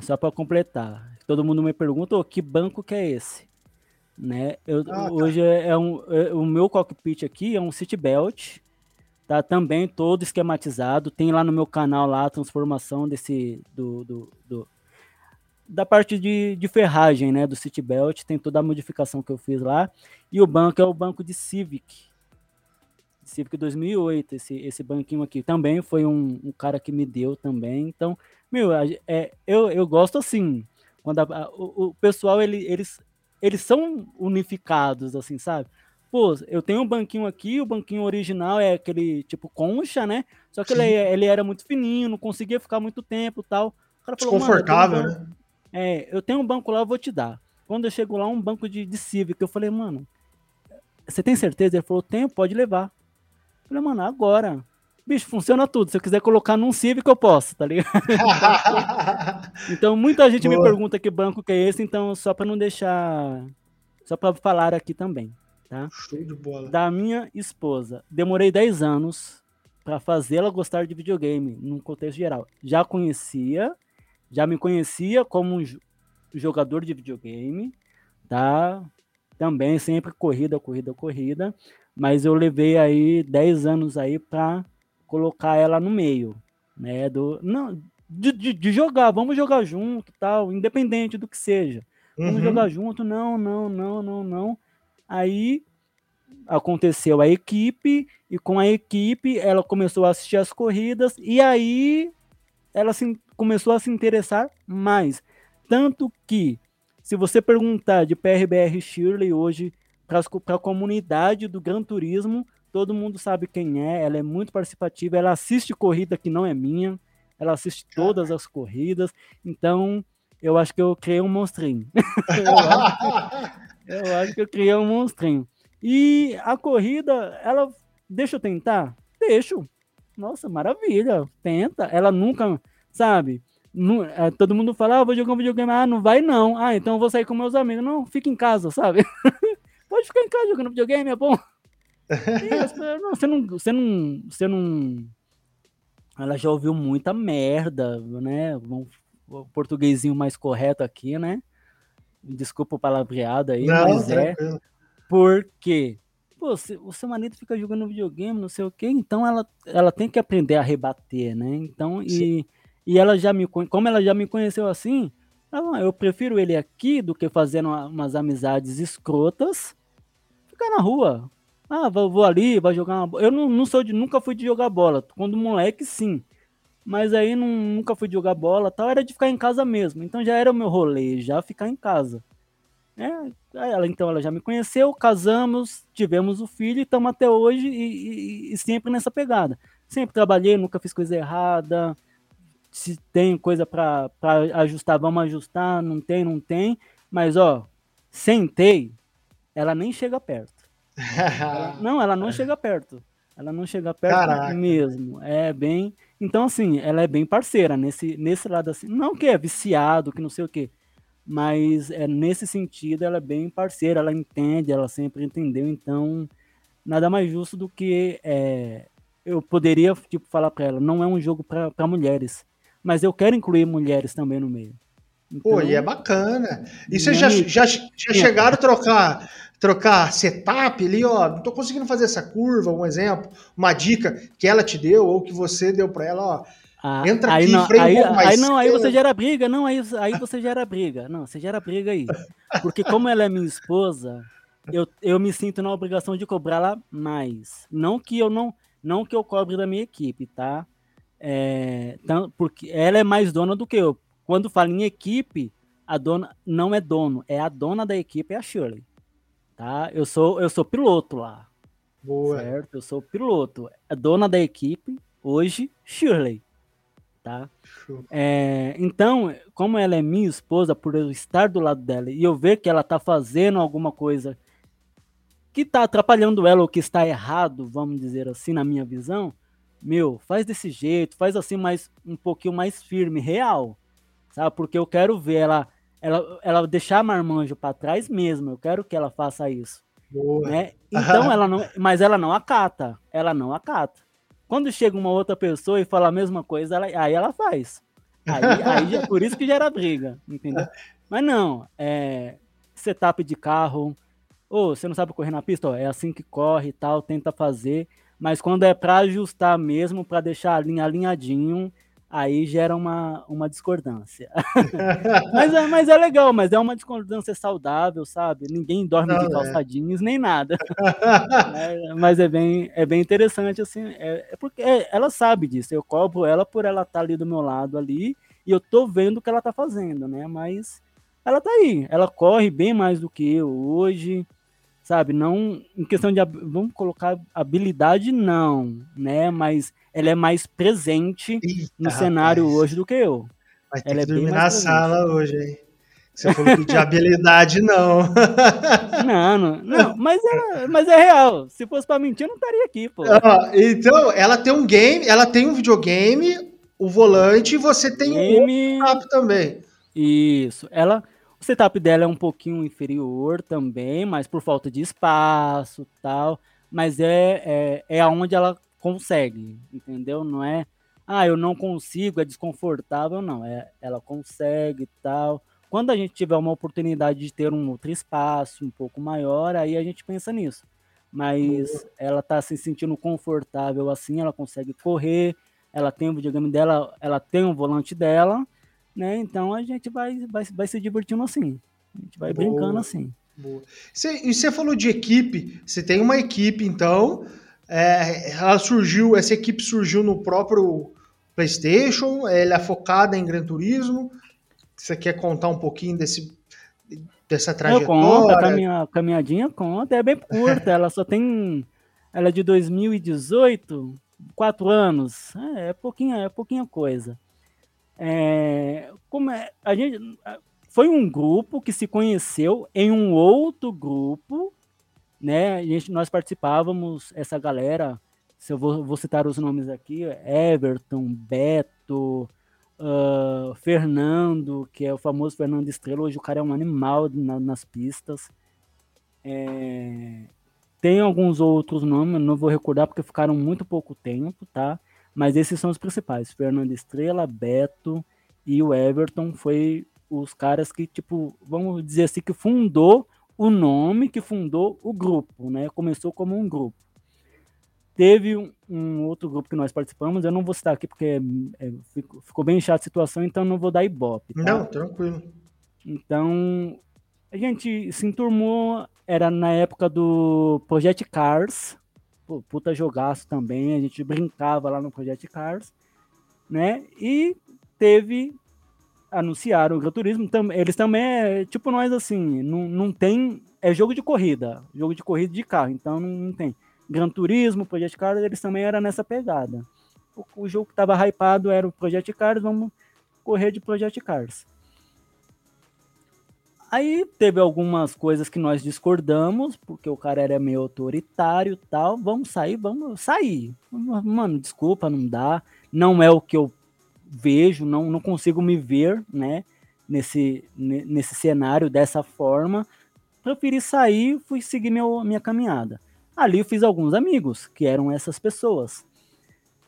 Só para completar, todo mundo me pergunta, oh, que banco que é esse? Né? Eu, ah, tá. hoje é, um, é, o meu cockpit aqui é um Citybelt, tá também todo esquematizado. Tem lá no meu canal lá a transformação desse do, do, do da parte de, de, ferragem, né, do Citybelt, tem toda a modificação que eu fiz lá. E o banco é o banco de Civic. Civic 2008, esse, esse banquinho aqui também foi um, um cara que me deu também. Então, meu, é, eu, eu gosto assim, quando a, a, o, o, pessoal, ele, eles, eles são unificados, assim, sabe? Pô, eu tenho um banquinho aqui, o banquinho original é aquele tipo concha, né? Só que ele, ele, era muito fininho, não conseguia ficar muito tempo tal. O cara falou, Desconfortável, né? É, eu tenho um banco lá, eu vou te dar. Quando eu chego lá, um banco de, de Civic, eu falei, mano, você tem certeza? Ele falou, tenho, pode levar. Eu falei, mano, agora. Bicho, funciona tudo. Se eu quiser colocar num Civic, eu posso, tá ligado? então, muita gente Boa. me pergunta que banco que é esse, então, só para não deixar. Só para falar aqui também tá? Show de bola. Da minha esposa. Demorei 10 anos para fazê-la gostar de videogame, num contexto geral. Já conhecia, já me conhecia como um jogador de videogame, tá? também sempre corrida, corrida, corrida, mas eu levei aí 10 anos aí para colocar ela no meio, né, do não de, de, de, jogar, vamos jogar junto, tal, independente do que seja. Vamos uhum. jogar junto, não, não, não, não, não. Aí aconteceu a equipe e com a equipe ela começou a assistir as corridas e aí ela se, começou a se interessar mais. Tanto que, se você perguntar de PRBR Shirley hoje para a comunidade do Gran Turismo, todo mundo sabe quem é, ela é muito participativa, ela assiste corrida que não é minha, ela assiste todas as corridas, então eu acho que eu criei um monstrinho. eu, acho, eu acho que eu criei um monstrinho. E a corrida, ela. Deixa eu tentar? Deixo. Nossa, maravilha. Tenta. Ela nunca, sabe? Não, é, todo mundo fala, ah, vou jogar um videogame. Ah, não vai não. Ah, então eu vou sair com meus amigos. Não, fica em casa, sabe? Pode ficar em casa jogando videogame, é bom. não, você não, você não, você não. Ela já ouviu muita merda, né? O portuguesinho mais correto aqui, né? Desculpa o palavreado aí, não, mas é tranquilo. é. Porque, pô, o seu marido fica jogando videogame, não sei o quê, então ela, ela tem que aprender a rebater, né? Então, e, e ela já me como ela já me conheceu assim, ela, eu prefiro ele aqui do que fazendo umas amizades escrotas, ficar na rua. Ah, vou, vou ali, vai jogar uma Eu não, não sou de, nunca fui de jogar bola. Quando moleque, sim. Mas aí não, nunca fui de jogar bola tal, era de ficar em casa mesmo. Então já era o meu rolê, já ficar em casa. É, ela, então ela já me conheceu, casamos, tivemos o filho e estamos até hoje e, e, e, sempre nessa pegada. Sempre trabalhei, nunca fiz coisa errada. Se tem coisa para ajustar, vamos ajustar. Não tem, não tem. Mas, ó, sentei, ela nem chega perto. ela, não, ela não chega perto. Ela não chega perto Caraca. mesmo. É bem. Então, assim, ela é bem parceira nesse, nesse lado assim. Não que é viciado, que não sei o quê mas é, nesse sentido ela é bem parceira, ela entende, ela sempre entendeu, então nada mais justo do que é, eu poderia tipo falar para ela, não é um jogo para mulheres, mas eu quero incluir mulheres também no meio. Então, Pô, e é bacana. E vocês já, já, já chegaram a trocar, trocar setup ali, ó, não tô conseguindo fazer essa curva, um exemplo, uma dica que ela te deu ou que você deu para ela, ó, ah, Entra aí aqui, não, aí, aí, não, aí você gera briga, não, aí, aí você gera briga. Não, você gera briga aí. Porque como ela é minha esposa, eu, eu me sinto na obrigação de cobrá-la mais. Não que eu não, não que eu cobre da minha equipe, tá? É, porque ela é mais dona do que eu. Quando falo em equipe, a dona não é dono, é a dona da equipe, é a Shirley. Tá? Eu sou eu sou piloto lá. Boa. Certo? Eu sou piloto. A dona da equipe hoje, Shirley tá? É, então, como ela é minha esposa, por eu estar do lado dela e eu ver que ela tá fazendo alguma coisa que tá atrapalhando ela ou que está errado, vamos dizer assim, na minha visão, meu, faz desse jeito, faz assim mais um pouquinho mais firme, real, sabe? Porque eu quero ver ela ela, ela deixar marmanjo para trás mesmo, eu quero que ela faça isso. Boa. Né? Então ela não, mas ela não acata, ela não acata. Quando chega uma outra pessoa e fala a mesma coisa, ela, aí ela faz. Aí, aí é por isso que gera briga, entendeu? Mas não, é setup de carro, ou oh, você não sabe correr na pista, ó, é assim que corre e tal, tenta fazer. Mas quando é para ajustar mesmo, para deixar a linha alinhadinho, aí gera uma, uma discordância. mas, é, mas é legal, mas é uma discordância saudável, sabe? Ninguém dorme Não, de calçadinhos é. nem nada. é, mas é bem, é bem interessante, assim, é, é porque é, ela sabe disso, eu cobro ela por ela estar tá ali do meu lado ali, e eu tô vendo o que ela tá fazendo, né? Mas ela tá aí, ela corre bem mais do que eu hoje, sabe? Não em questão de vamos colocar habilidade não, né? Mas ela é mais presente Eita, no cenário rapaz. hoje do que eu. Vai ter ela que é dormir na sala hoje, hein? Você falou que de habilidade não. Não, não, não mas, é, mas é real. Se fosse para mentir, eu não estaria aqui, pô. então, ela tem um game, ela tem um videogame, o volante, e você tem game... um setup também. Isso. Ela, o setup dela é um pouquinho inferior também, mas por falta de espaço tal. Mas é, é, é aonde ela consegue, entendeu? Não é, ah, eu não consigo, é desconfortável, não. É, ela consegue e tal. quando a gente tiver uma oportunidade de ter um outro espaço um pouco maior, aí a gente pensa nisso. Mas ela tá se sentindo confortável assim, ela consegue correr, ela tem o videogame dela, ela tem o volante dela, né? Então a gente vai, vai, vai se divertindo assim. A gente vai Boa. brincando assim. Boa. Cê, e você falou de equipe, você tem uma equipe, então. É, ela surgiu, essa equipe surgiu no próprio PlayStation, ela é focada em Gran Turismo. Você quer contar um pouquinho desse, dessa trajetória? Eu conto, a caminha, caminhadinha conta, é bem curta, ela só tem. Ela é de 2018, quatro anos, é, é pouquinha, é pouquinha coisa. É, como é, a gente, foi um grupo que se conheceu em um outro grupo, né? A gente, nós participávamos, essa galera, se eu vou, vou citar os nomes aqui, Everton, Beto, uh, Fernando, que é o famoso Fernando Estrela, hoje o cara é um animal na, nas pistas. É, tem alguns outros nomes, não vou recordar porque ficaram muito pouco tempo, tá? Mas esses são os principais, Fernando Estrela, Beto e o Everton foi os caras que, tipo, vamos dizer assim, que fundou o nome, que fundou o grupo, né? Começou como um grupo. Teve um, um outro grupo que nós participamos, eu não vou citar aqui porque é, é, ficou, ficou, bem chata a situação, então não vou dar ibope. Tá? Não, tranquilo. Então, a gente se enturmou, era na época do Project Cars, Puta jogaço também, a gente brincava lá no Project Cars, né? E teve anunciaram o Gran Turismo, tam, eles também é tipo nós assim, não, não tem. É jogo de corrida, jogo de corrida de carro, então não, não tem. Gran Turismo, Project Cars, eles também eram nessa pegada. O, o jogo que estava hypado era o Project Cars, vamos correr de Project Cars. Aí teve algumas coisas que nós discordamos, porque o cara era meio autoritário tal. Vamos sair, vamos sair. Mano, desculpa, não dá. Não é o que eu vejo, não, não consigo me ver, né, nesse, nesse cenário dessa forma. Preferi sair, fui seguir meu, minha caminhada. Ali eu fiz alguns amigos, que eram essas pessoas,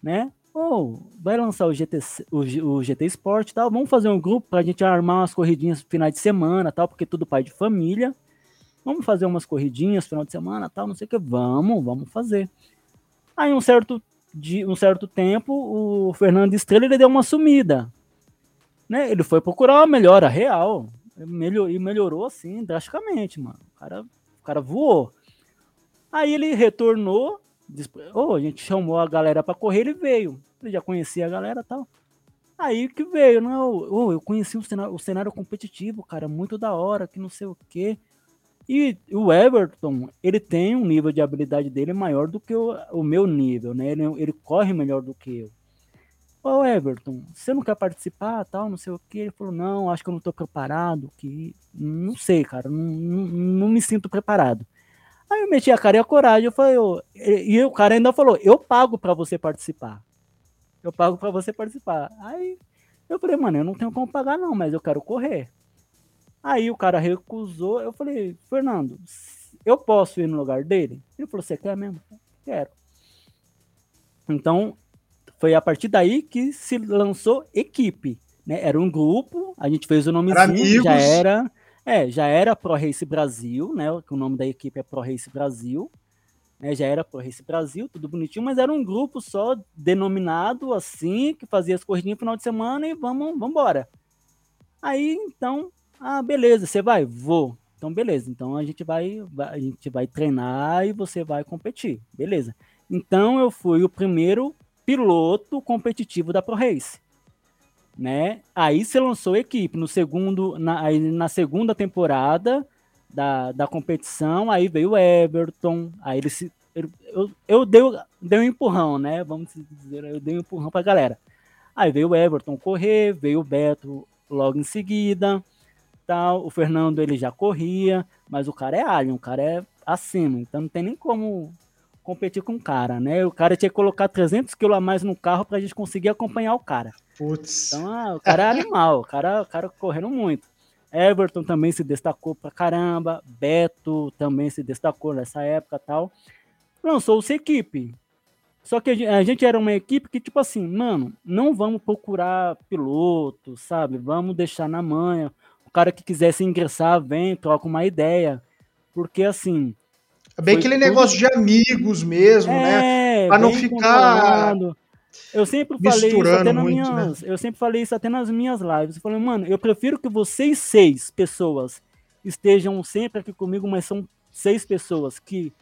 né? Oh, vai lançar o GT, o, o GT Sport tal, vamos fazer um grupo pra gente armar umas corridinhas final de semana tal, porque tudo pai de família. Vamos fazer umas corridinhas final de semana tal, não sei o que. Vamos, vamos fazer. Aí um certo de um certo tempo, o Fernando Estrela ele deu uma sumida. Né? Ele foi procurar uma melhora real. Melhor, e melhorou assim, drasticamente, mano. O cara, o cara voou. Aí ele retornou. Oh, a gente chamou a galera para correr, ele veio. Já conhecia a galera tal. Aí que veio, não, oh, eu conheci o cenário, o cenário competitivo, cara, muito da hora, que não sei o quê. E o Everton, ele tem um nível de habilidade dele maior do que o, o meu nível, né? Ele, ele corre melhor do que eu. Ô Everton, você não quer participar, tal, não sei o que. Ele falou, não, acho que eu não tô preparado, que... Não sei, cara, não, não, não me sinto preparado. Aí eu meti a cara e a coragem, eu falei, e o cara ainda falou, eu pago para você participar. Eu pago para você participar. Aí eu falei, mano, eu não tenho como pagar não, mas eu quero correr. Aí o cara recusou. Eu falei, Fernando, eu posso ir no lugar dele? Ele falou, você quer mesmo? Quero. Então, foi a partir daí que se lançou equipe. Né? Era um grupo, a gente fez o nomezinho, já era. É, já era Pro Race Brasil, né? O nome da equipe é Pro Race Brasil. Né, já era Pro Race Brasil, tudo bonitinho, mas era um grupo só denominado assim, que fazia as corridinhas no final de semana e vamos, vamos embora. Aí, então, ah, beleza, você vai? Vou. Então, beleza. Então a gente vai, a gente vai treinar e você vai competir. Beleza. Então eu fui o primeiro piloto competitivo da Pro Race. Né? Aí você lançou a equipe no segundo, na, na segunda temporada da, da competição, aí veio o Everton, aí ele se, ele, eu, eu dei, dei um empurrão, né? Vamos dizer, eu dei um empurrão pra galera. Aí veio o Everton correr, veio o Beto logo em seguida tal. O Fernando ele já corria, mas o cara é alien, o cara é acima, então não tem nem como competir com o cara, né? O cara tinha que colocar 300 quilos a mais no carro pra gente conseguir acompanhar o cara. Putz. Então, ah, o cara é animal, o cara, o cara correndo muito. Everton também se destacou pra caramba, Beto também se destacou nessa época tal. Lançou-se equipe. Só que a gente era uma equipe que, tipo assim, mano, não vamos procurar piloto, sabe? Vamos deixar na manha o cara que quisesse ingressar, vem, troca uma ideia. Porque assim. É bem aquele tudo... negócio de amigos mesmo, né? é, né? Pra não ficar. Eu sempre falei isso até nas muito, minhas, né? eu sempre falei isso até nas minhas lives. Eu falei, mano, eu prefiro que vocês seis pessoas estejam sempre aqui comigo, mas são seis pessoas que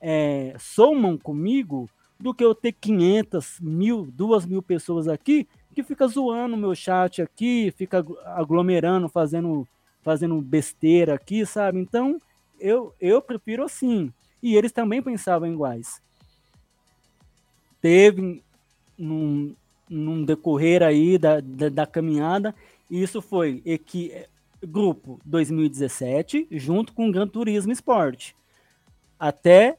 é, somam comigo, do que eu ter 500, mil, duas mil pessoas aqui que fica zoando meu chat aqui, fica aglomerando, fazendo, fazendo besteira aqui, sabe? Então, eu, eu prefiro assim. E eles também pensavam iguais. Teve num, num decorrer aí da, da, da caminhada, isso foi equi, grupo 2017, junto com o Gran Turismo Esporte. Até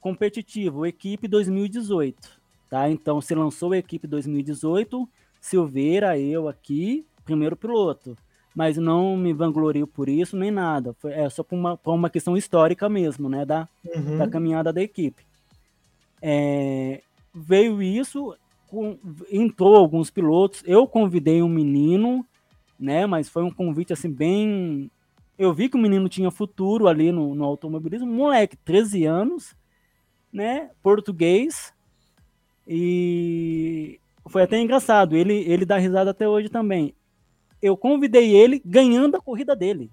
competitivo, equipe 2018. Tá? Então, se lançou a equipe 2018, Silveira, eu aqui, primeiro piloto. Mas não me vanglorio por isso nem nada. Foi, é só por uma, por uma questão histórica mesmo, né? Da, uhum. da caminhada da equipe. É, veio isso, com, entrou alguns pilotos. Eu convidei um menino, né? Mas foi um convite assim bem. Eu vi que o menino tinha futuro ali no, no automobilismo, moleque, 13 anos, né? Português. E foi até engraçado. Ele, ele dá risada até hoje também. Eu convidei ele ganhando a corrida dele.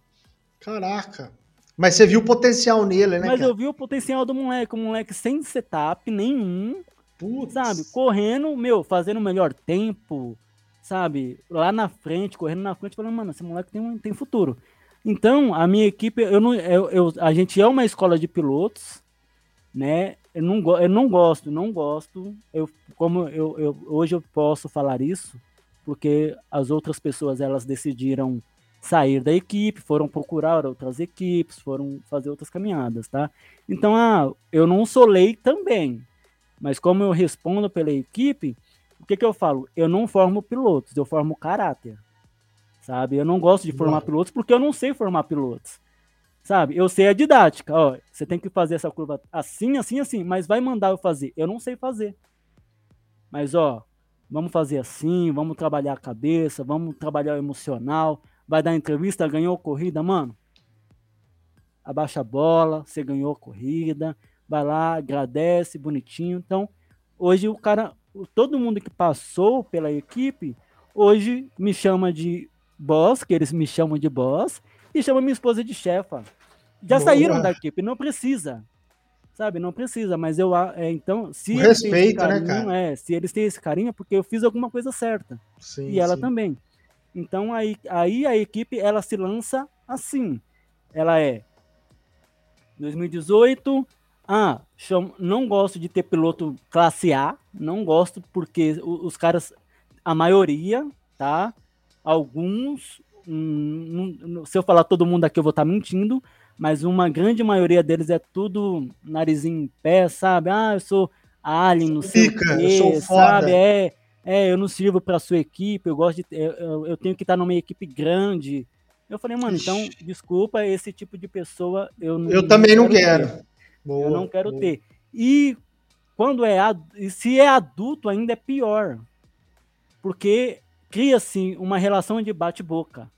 Caraca. Mas você viu o potencial nele, né? Mas cara? eu vi o potencial do moleque. O moleque sem setup nenhum. Putz. Sabe? Correndo, meu, fazendo o melhor tempo. Sabe? Lá na frente, correndo na frente, falando, mano, esse moleque tem, tem futuro. Então, a minha equipe, eu não, eu, eu, a gente é uma escola de pilotos, né? Eu não, eu não gosto, não gosto. Eu, como eu, eu, hoje eu posso falar isso, porque as outras pessoas elas decidiram sair da equipe, foram procurar outras equipes, foram fazer outras caminhadas, tá? Então, ah, eu não sou lei também, mas como eu respondo pela equipe, o que, que eu falo? Eu não formo pilotos, eu formo caráter, sabe? Eu não gosto de formar pilotos porque eu não sei formar pilotos. Sabe? Eu sei a didática, ó, você tem que fazer essa curva assim, assim, assim, mas vai mandar eu fazer. Eu não sei fazer. Mas ó, vamos fazer assim, vamos trabalhar a cabeça, vamos trabalhar o emocional. Vai dar entrevista, ganhou corrida, mano. Abaixa a bola, você ganhou a corrida, vai lá, agradece, bonitinho. Então, hoje o cara, todo mundo que passou pela equipe, hoje me chama de boss, que eles me chamam de boss, e chama minha esposa de chefa. Já Boa. saíram da equipe, não precisa. Sabe, não precisa, mas eu é, então, se respeito, têm esse né, carinho, né, é, se eles têm esse carinho, é porque eu fiz alguma coisa certa. Sim, e ela sim. também. Então aí, aí a equipe ela se lança assim. Ela é 2018, ah, não gosto de ter piloto classe A, não gosto porque os caras, a maioria, tá? Alguns Hum, se eu falar todo mundo aqui, eu vou estar tá mentindo, mas uma grande maioria deles é tudo narizinho em pé, sabe? Ah, eu sou alien, não sei Fica, o quê, eu sou sabe? É, é, eu não sirvo para sua equipe, eu gosto de, eu, eu tenho que estar numa equipe grande. Eu falei, mano, então, desculpa, esse tipo de pessoa eu não. Eu também não quero. quero. Boa, eu não quero boa. ter. E quando é se é adulto ainda é pior. Porque cria-se uma relação de bate-boca.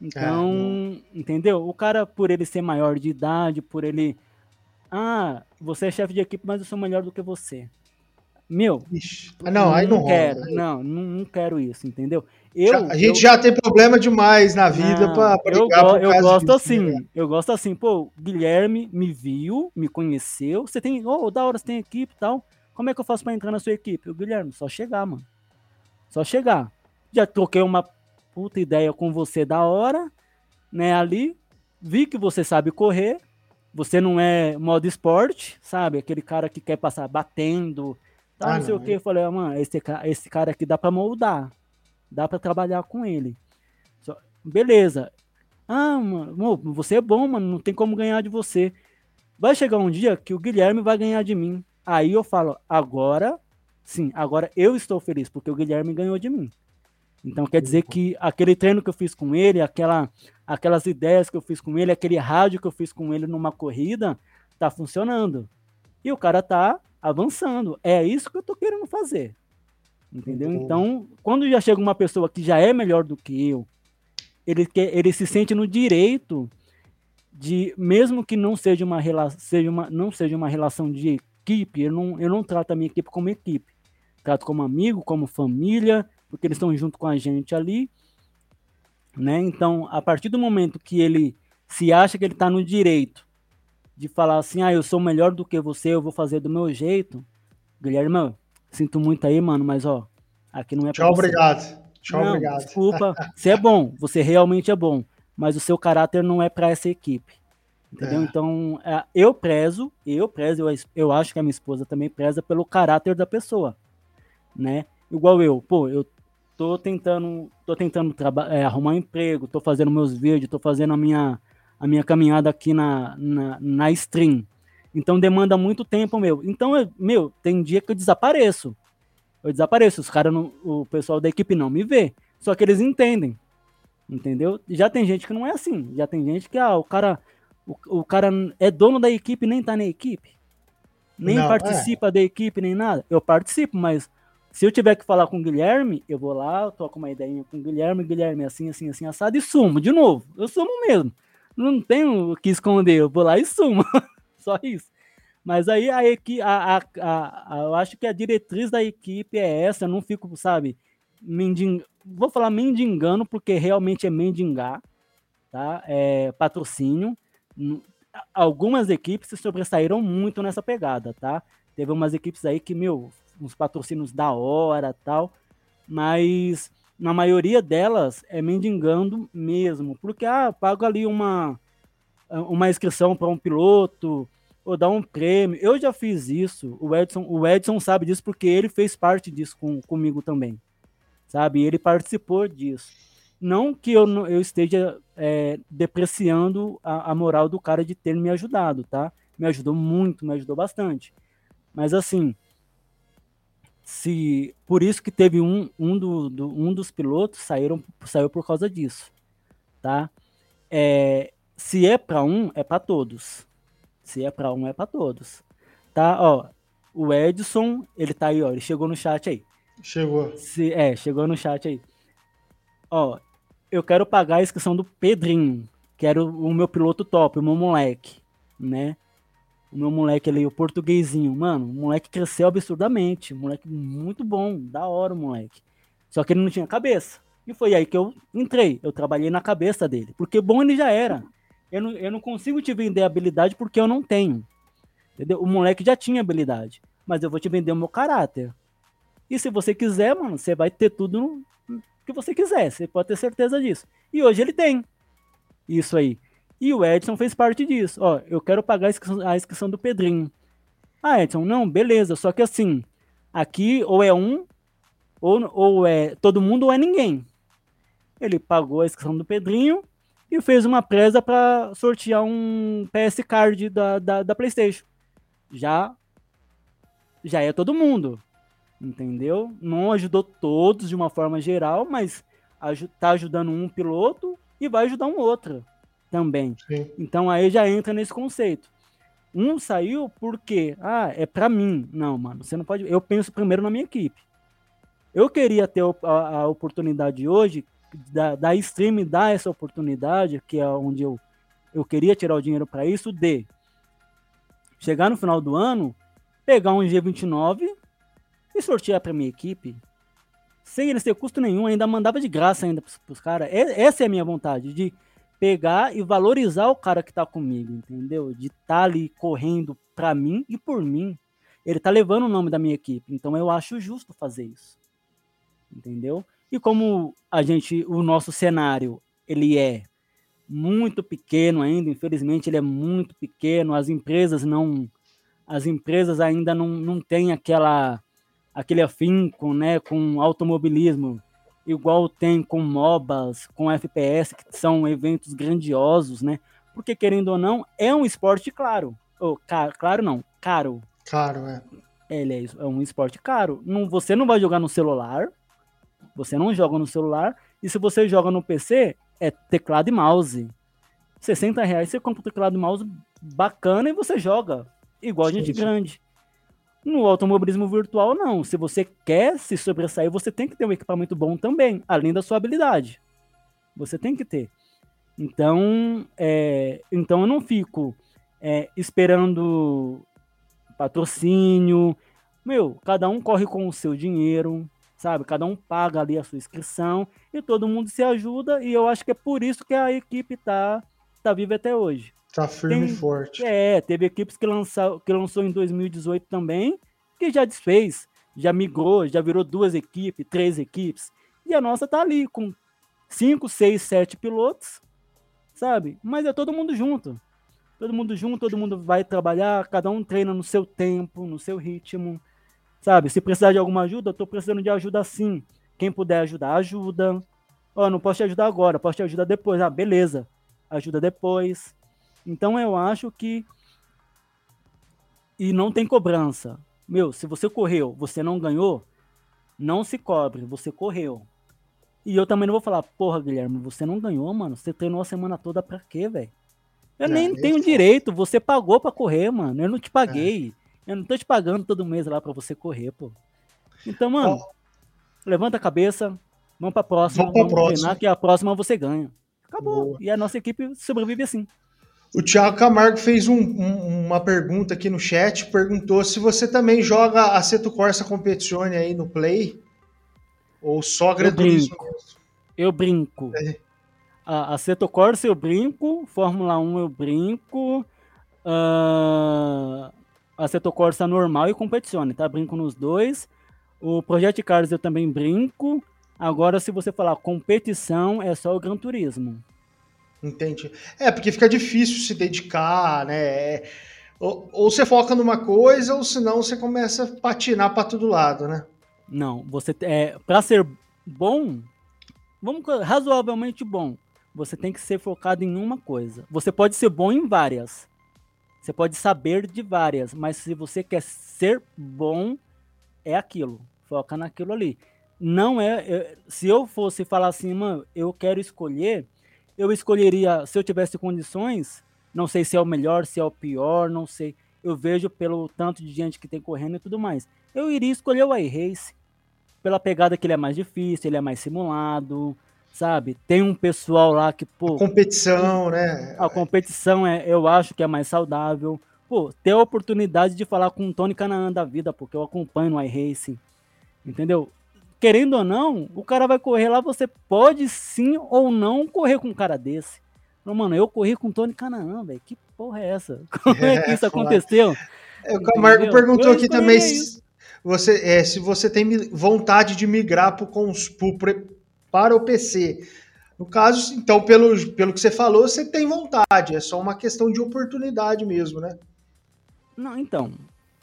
Então, é, entendeu? O cara, por ele ser maior de idade, por ele. Ah, você é chefe de equipe, mas eu sou melhor do que você. Meu, Ixi. Ah, não, aí não, não quero, não, não, não, quero isso, entendeu? Eu, a gente eu, já tem problema demais na vida para eu, go, eu gosto disso, assim, né? eu gosto assim, pô, Guilherme me viu, me conheceu, você tem, oh, da hora, você tem equipe e tal, como é que eu faço para entrar na sua equipe? O Guilherme, só chegar, mano, só chegar. Já troquei uma puta ideia com você da hora, né, ali, vi que você sabe correr, você não é modo esporte, sabe? Aquele cara que quer passar batendo, tá, ah, não sei não. o que. Eu falei, ah, mano, esse, esse cara aqui dá pra moldar, dá pra trabalhar com ele. Só, beleza. Ah, mano, você é bom, mano, não tem como ganhar de você. Vai chegar um dia que o Guilherme vai ganhar de mim. Aí eu falo, agora, sim, agora eu estou feliz, porque o Guilherme ganhou de mim. Então quer dizer que aquele treino que eu fiz com ele, aquela, aquelas ideias que eu fiz com ele, aquele rádio que eu fiz com ele numa corrida, tá funcionando. E o cara tá avançando. É isso que eu tô querendo fazer. Entendeu? Então, quando já chega uma pessoa que já é melhor do que eu, ele, quer, ele se sente no direito de, mesmo que não seja uma, seja uma, não seja uma relação de equipe, eu não, eu não trato a minha equipe como equipe. Trato como amigo, como família, porque eles estão junto com a gente ali. Né? Então, a partir do momento que ele se acha que ele está no direito de falar assim, ah, eu sou melhor do que você, eu vou fazer do meu jeito, Guilherme, sinto muito aí, mano, mas ó, aqui não é Tchau, obrigado. Tchau, não, obrigado. Desculpa, você é bom, você realmente é bom, mas o seu caráter não é para essa equipe. Entendeu? É. Então, é, eu prezo, eu prezo, eu, eu acho que a minha esposa também preza pelo caráter da pessoa, né? Igual eu, pô, eu tô tentando, tô tentando é, arrumar um emprego, tô fazendo meus vídeos, tô fazendo a minha, a minha caminhada aqui na, na, na stream. Então demanda muito tempo, meu. Então, eu, meu, tem dia que eu desapareço. Eu desapareço, os caras, o pessoal da equipe não me vê. Só que eles entendem. Entendeu? Já tem gente que não é assim. Já tem gente que, ah, o cara, o, o cara é dono da equipe nem tá na equipe. Nem não, participa é. da equipe, nem nada. Eu participo, mas se eu tiver que falar com o Guilherme, eu vou lá, eu toco uma ideinha com o Guilherme, Guilherme, assim, assim, assim, assado, e sumo de novo. Eu sumo mesmo. Não tenho o que esconder, eu vou lá e sumo. Só isso. Mas aí a equipe, a, a, a, eu acho que a diretriz da equipe é essa, eu não fico, sabe, mendig... vou falar mendigando, porque realmente é mendigar, tá? É patrocínio. Algumas equipes se sobressaíram muito nessa pegada, tá? Teve umas equipes aí que, meu, uns patrocínios da hora tal, mas na maioria delas é mendigando mesmo, porque ah, pago ali uma uma inscrição para um piloto ou dar um prêmio. Eu já fiz isso. O Edson, o Edson sabe disso porque ele fez parte disso com, comigo também, sabe? Ele participou disso. Não que eu, eu esteja é, depreciando a, a moral do cara de ter me ajudado, tá? Me ajudou muito, me ajudou bastante. Mas assim, se por isso que teve um, um, do, do, um dos pilotos saíram saiu por causa disso, tá? É, se é para um, é para todos. Se é para um, é para todos, tá? Ó, o Edson, ele tá aí, ó, ele chegou no chat aí. Chegou. Se, é, chegou no chat aí. Ó, eu quero pagar a inscrição do Pedrinho, que era o, o meu piloto top, o meu moleque, né? O meu moleque ali, o portuguesinho, mano, o moleque cresceu absurdamente, moleque muito bom, da hora o moleque. Só que ele não tinha cabeça. E foi aí que eu entrei, eu trabalhei na cabeça dele, porque bom ele já era. Eu não, eu não consigo te vender habilidade porque eu não tenho. Entendeu? O moleque já tinha habilidade, mas eu vou te vender o meu caráter. E se você quiser, mano, você vai ter tudo que você quiser, você pode ter certeza disso. E hoje ele tem isso aí. E o Edson fez parte disso. Ó, eu quero pagar a inscrição, a inscrição do Pedrinho. Ah, Edson, não, beleza. Só que assim, aqui ou é um, ou, ou é todo mundo ou é ninguém. Ele pagou a inscrição do Pedrinho e fez uma presa para sortear um PS Card da, da, da, PlayStation. Já, já é todo mundo, entendeu? Não ajudou todos de uma forma geral, mas tá ajudando um piloto e vai ajudar um outro também. Sim. Então aí já entra nesse conceito. Um saiu porque, ah, é para mim. Não, mano, você não pode. Eu penso primeiro na minha equipe. Eu queria ter a, a oportunidade hoje da, da stream dar essa oportunidade, que é onde eu, eu queria tirar o dinheiro para isso, de chegar no final do ano, pegar um G29 e sortear para minha equipe. Sem eles ter custo nenhum, ainda mandava de graça ainda para os caras. Essa é a minha vontade, de pegar e valorizar o cara que tá comigo, entendeu? De estar tá ali correndo para mim e por mim. Ele tá levando o nome da minha equipe, então eu acho justo fazer isso. Entendeu? E como a gente, o nosso cenário, ele é muito pequeno ainda, infelizmente ele é muito pequeno, as empresas não as empresas ainda não, não têm aquela aquele afinco, né, com automobilismo igual tem com MOBAs, com FPS, que são eventos grandiosos, né? Porque, querendo ou não, é um esporte claro. Ou, caro, claro não, caro. Caro, é. Ele é, é um esporte caro. Não, você não vai jogar no celular, você não joga no celular, e se você joga no PC, é teclado e mouse. 60 reais você compra um teclado e mouse bacana e você joga. Igual a gente grande. No automobilismo virtual, não. Se você quer se sobressair, você tem que ter um equipamento bom também, além da sua habilidade. Você tem que ter. Então, é, então eu não fico é, esperando patrocínio. Meu, cada um corre com o seu dinheiro, sabe? Cada um paga ali a sua inscrição e todo mundo se ajuda. E eu acho que é por isso que a equipe tá, tá viva até hoje. Tá firme Tem, e forte. É, teve equipes que, lançou, que lançou em 2018 também, que já desfez, já migrou, já virou duas equipes, três equipes. E a nossa tá ali com cinco, seis, sete pilotos, sabe? Mas é todo mundo junto. Todo mundo junto, todo mundo vai trabalhar, cada um treina no seu tempo, no seu ritmo, sabe? Se precisar de alguma ajuda, eu tô precisando de ajuda sim. Quem puder ajudar, ajuda. Ó, oh, não posso te ajudar agora, posso te ajudar depois. Ah, beleza. Ajuda depois. Então eu acho que. E não tem cobrança. Meu, se você correu, você não ganhou, não se cobre, você correu. E eu também não vou falar, porra, Guilherme, você não ganhou, mano. Você treinou a semana toda pra quê, velho? Eu é, nem tenho direito, você pagou pra correr, mano. Eu não te paguei. É. Eu não tô te pagando todo mês lá pra você correr, pô. Então, mano, oh. levanta a cabeça, vamos pra próxima, vamos, vamos próxima. treinar, que a próxima você ganha. Acabou. Boa. E a nossa equipe sobrevive assim. O Thiago Camargo fez um, um, uma pergunta aqui no chat, perguntou se você também joga a Seto Corsa Competizione aí no Play, ou só Gran Turismo Eu brinco. É. A, a Seto Corsa eu brinco, Fórmula 1 eu brinco, uh, a Seto Corsa normal e Competizione, tá? Brinco nos dois. O Project Cars eu também brinco. Agora, se você falar competição, é só o Gran Turismo. Entendi. É, porque fica difícil se dedicar, né? É, ou, ou, você foca numa coisa, ou senão você começa a patinar para todo lado, né? Não, você é para ser bom, vamos razoavelmente bom, você tem que ser focado em uma coisa. Você pode ser bom em várias. Você pode saber de várias, mas se você quer ser bom, é aquilo. Foca naquilo ali. Não é, é se eu fosse falar assim, mano, eu quero escolher eu escolheria, se eu tivesse condições, não sei se é o melhor, se é o pior, não sei. Eu vejo pelo tanto de gente que tem correndo e tudo mais. Eu iria escolher o iRace, pela pegada que ele é mais difícil, ele é mais simulado, sabe? Tem um pessoal lá que, pô. A competição, né? A competição é, eu acho que é mais saudável. Pô, ter a oportunidade de falar com o Tony Canaan da vida, porque eu acompanho no iRacing. Entendeu? Querendo ou não, o cara vai correr lá, você pode sim ou não correr com um cara desse. Não, mano, eu corri com o Tony Canaan, velho. Que porra é essa? Como é, é que isso aconteceu? É, o Camargo perguntou aqui também se você, é, se você tem vontade de migrar pro, pro, para o PC. No caso, então, pelo, pelo que você falou, você tem vontade. É só uma questão de oportunidade mesmo, né? Não, então.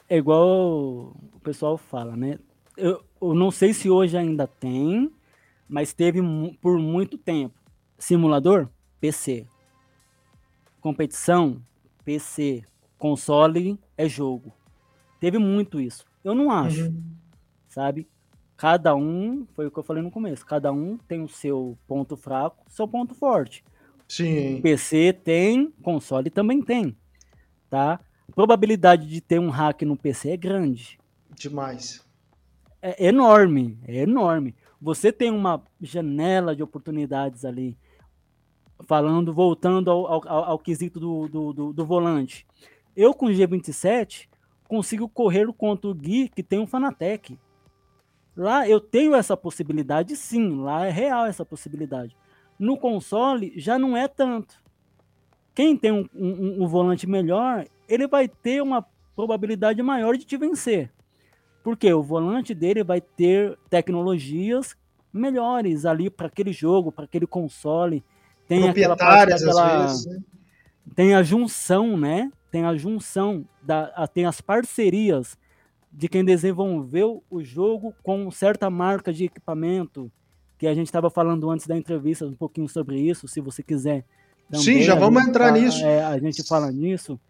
É igual o pessoal fala, né? eu, eu não sei se hoje ainda tem, mas teve por muito tempo. Simulador, PC. Competição, PC. Console é jogo. Teve muito isso. Eu não acho, uhum. sabe? Cada um, foi o que eu falei no começo, cada um tem o seu ponto fraco, seu ponto forte. Sim. PC tem, console também tem, tá? A probabilidade de ter um hack no PC é grande. Demais é enorme, é enorme. Você tem uma janela de oportunidades ali, falando, voltando ao, ao, ao quesito do, do, do, do, volante. Eu com o G27 consigo correr contra o Gui que tem um Fanatec. Lá eu tenho essa possibilidade, sim, lá é real essa possibilidade. No console já não é tanto. Quem tem um, um, um volante melhor, ele vai ter uma probabilidade maior de te vencer. Porque o volante dele vai ter tecnologias melhores ali para aquele jogo, para aquele console. Tem aquela parte, aquela, vezes, né? tem a junção, né? Tem a junção da, tem as parcerias de quem desenvolveu o jogo com certa marca de equipamento que a gente estava falando antes da entrevista um pouquinho sobre isso, se você quiser. Também, Sim, já vamos entrar nisso. É, a gente fala nisso.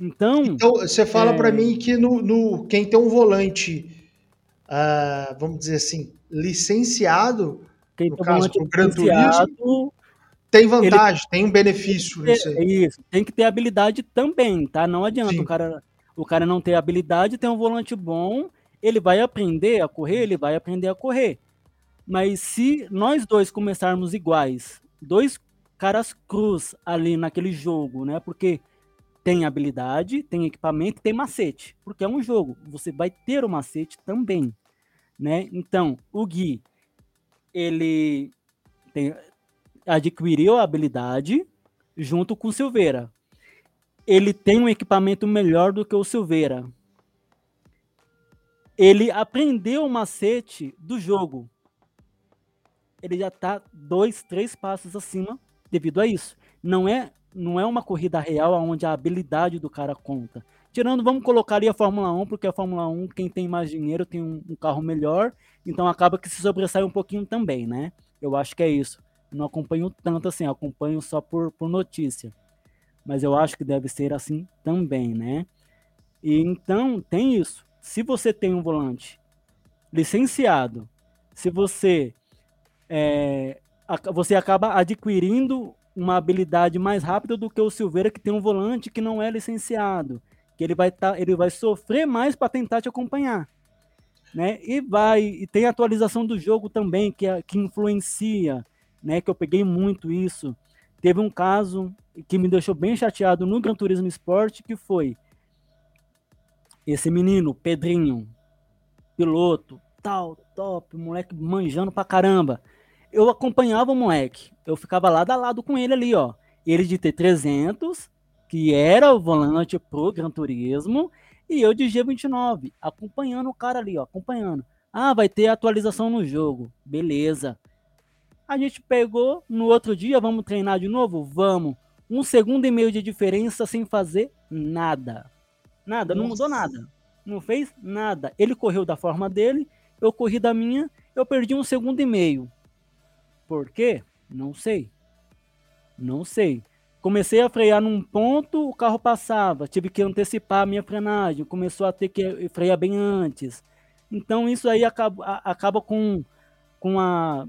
Então, então você fala é... para mim que no, no, quem tem um volante, uh, vamos dizer assim, licenciado, quem no caso, o Gran Turismo, tem vantagem, tem um benefício tem nisso aí. Isso, tem que ter habilidade também, tá? Não adianta o cara, o cara não ter habilidade, ter um volante bom, ele vai aprender a correr, ele vai aprender a correr. Mas se nós dois começarmos iguais dois caras cruz ali naquele jogo, né? Porque tem habilidade, tem equipamento, tem macete, porque é um jogo. Você vai ter o macete também, né? Então, o Gui, ele tem, adquiriu a habilidade junto com o Silveira. Ele tem um equipamento melhor do que o Silveira. Ele aprendeu o macete do jogo. Ele já está dois, três passos acima devido a isso. Não é não é uma corrida real onde a habilidade do cara conta. Tirando, vamos colocar ali a Fórmula 1, porque a Fórmula 1, quem tem mais dinheiro tem um, um, carro melhor, então acaba que se sobressai um pouquinho também, né? Eu acho que é isso. Não acompanho tanto assim, acompanho só por, por notícia. Mas eu acho que deve ser assim também, né? E então tem isso. Se você tem um volante licenciado, se você é, você acaba adquirindo uma habilidade mais rápida do que o Silveira, que tem um volante que não é licenciado, que ele vai, tá, ele vai sofrer mais para tentar te acompanhar. Né? E vai e tem atualização do jogo também que, que influencia, né? Que eu peguei muito isso. Teve um caso que me deixou bem chateado no Gran Turismo Sport, que foi esse menino, Pedrinho, piloto, tal, top, moleque manjando pra caramba eu acompanhava o moleque. Eu ficava lado a lado com ele ali, ó. Ele de T300, que era o volante pro Gran Turismo, e eu de G29, acompanhando o cara ali, ó, acompanhando. Ah, vai ter atualização no jogo. Beleza. A gente pegou, no outro dia, vamos treinar de novo? Vamos. Um segundo e meio de diferença sem fazer nada. Nada, Nossa. não mudou nada. Não fez nada. Ele correu da forma dele, eu corri da minha, eu perdi um segundo e meio. Por quê? Não sei. Não sei. Comecei a frear num ponto, o carro passava. Tive que antecipar a minha frenagem. Começou a ter que frear bem antes. Então isso aí acaba, acaba com, com a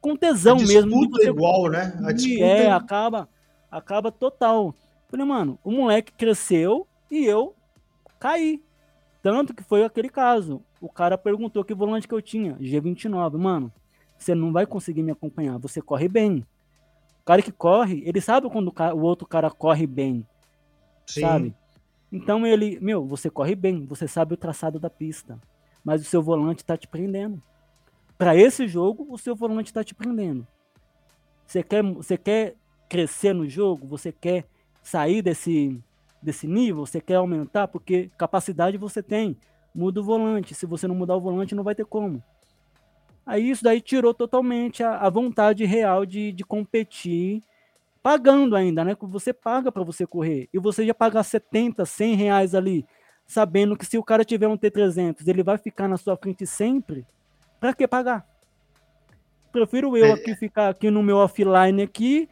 com tesão a mesmo. Disputa igual, né? A disputa é, é, acaba, acaba total. Falei, mano, o moleque cresceu e eu caí. Tanto que foi aquele caso. O cara perguntou que volante que eu tinha. G29, mano você não vai conseguir me acompanhar. Você corre bem. O cara que corre, ele sabe quando o outro cara corre bem. Sim. Sabe? Então ele, meu, você corre bem, você sabe o traçado da pista, mas o seu volante está te prendendo. Para esse jogo, o seu volante está te prendendo. Você quer, você quer crescer no jogo? Você quer sair desse, desse nível? Você quer aumentar? Porque capacidade você tem. Muda o volante. Se você não mudar o volante, não vai ter como. Aí isso daí tirou totalmente a, a vontade real de, de competir, pagando ainda, né? Você paga para você correr. E você já pagar 70, 100 reais ali, sabendo que se o cara tiver um T300, ele vai ficar na sua frente sempre, para que pagar? Prefiro eu é. aqui ficar aqui no meu offline aqui,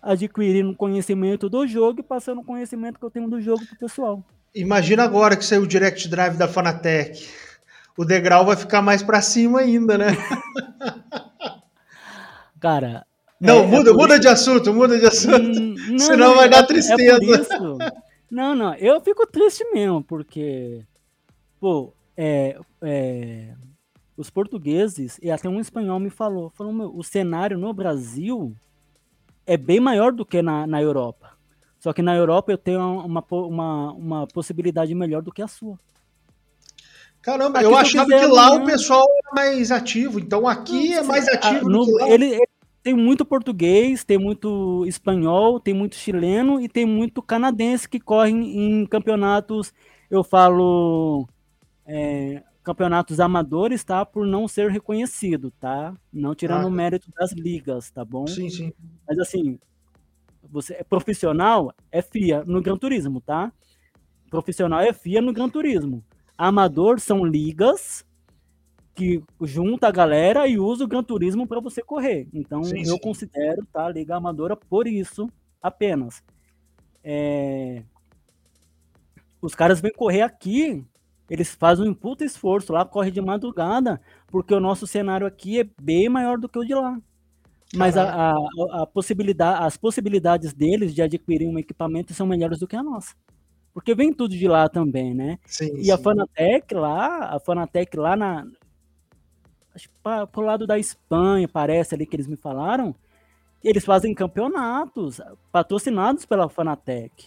adquirindo conhecimento do jogo e passando o conhecimento que eu tenho do jogo pro pessoal. Imagina agora que saiu o Direct Drive da Fanatec o degrau vai ficar mais para cima ainda, né? Cara. Não, é, muda, é muda de assunto, muda de assunto. Hum, não, Senão não, vai dar tristeza. É não, não, eu fico triste mesmo, porque, pô, é, é, os portugueses, e até um espanhol me falou, falou, meu, o cenário no Brasil é bem maior do que na, na Europa. Só que na Europa eu tenho uma, uma, uma possibilidade melhor do que a sua. Caramba, aqui eu achava que lá o pessoal era mais ativo, então aqui é mais ativo no. Ele, ele, tem muito português, tem muito espanhol, tem muito chileno e tem muito canadense que correm em campeonatos, eu falo, é, campeonatos amadores, tá? Por não ser reconhecido, tá? Não tirando ah, o mérito das ligas, tá bom? Sim, sim. Mas assim, você é profissional, é FIA no Gran Turismo, tá? Profissional é FIA no Gran Turismo. Amador são ligas que junta a galera e usa o Gran Turismo para você correr. Então sim, eu sim. considero tá, a Liga Amadora por isso apenas. É... Os caras vêm correr aqui, eles fazem um puta esforço lá, corre de madrugada, porque o nosso cenário aqui é bem maior do que o de lá. Mas a, a, a possibilidade, as possibilidades deles de adquirir um equipamento são melhores do que a nossa porque vem tudo de lá também, né? Sim, e sim. a Fanatec lá, a Fanatec lá na. Acho que pro lado da Espanha, parece ali que eles me falaram. Eles fazem campeonatos patrocinados pela Fanatec.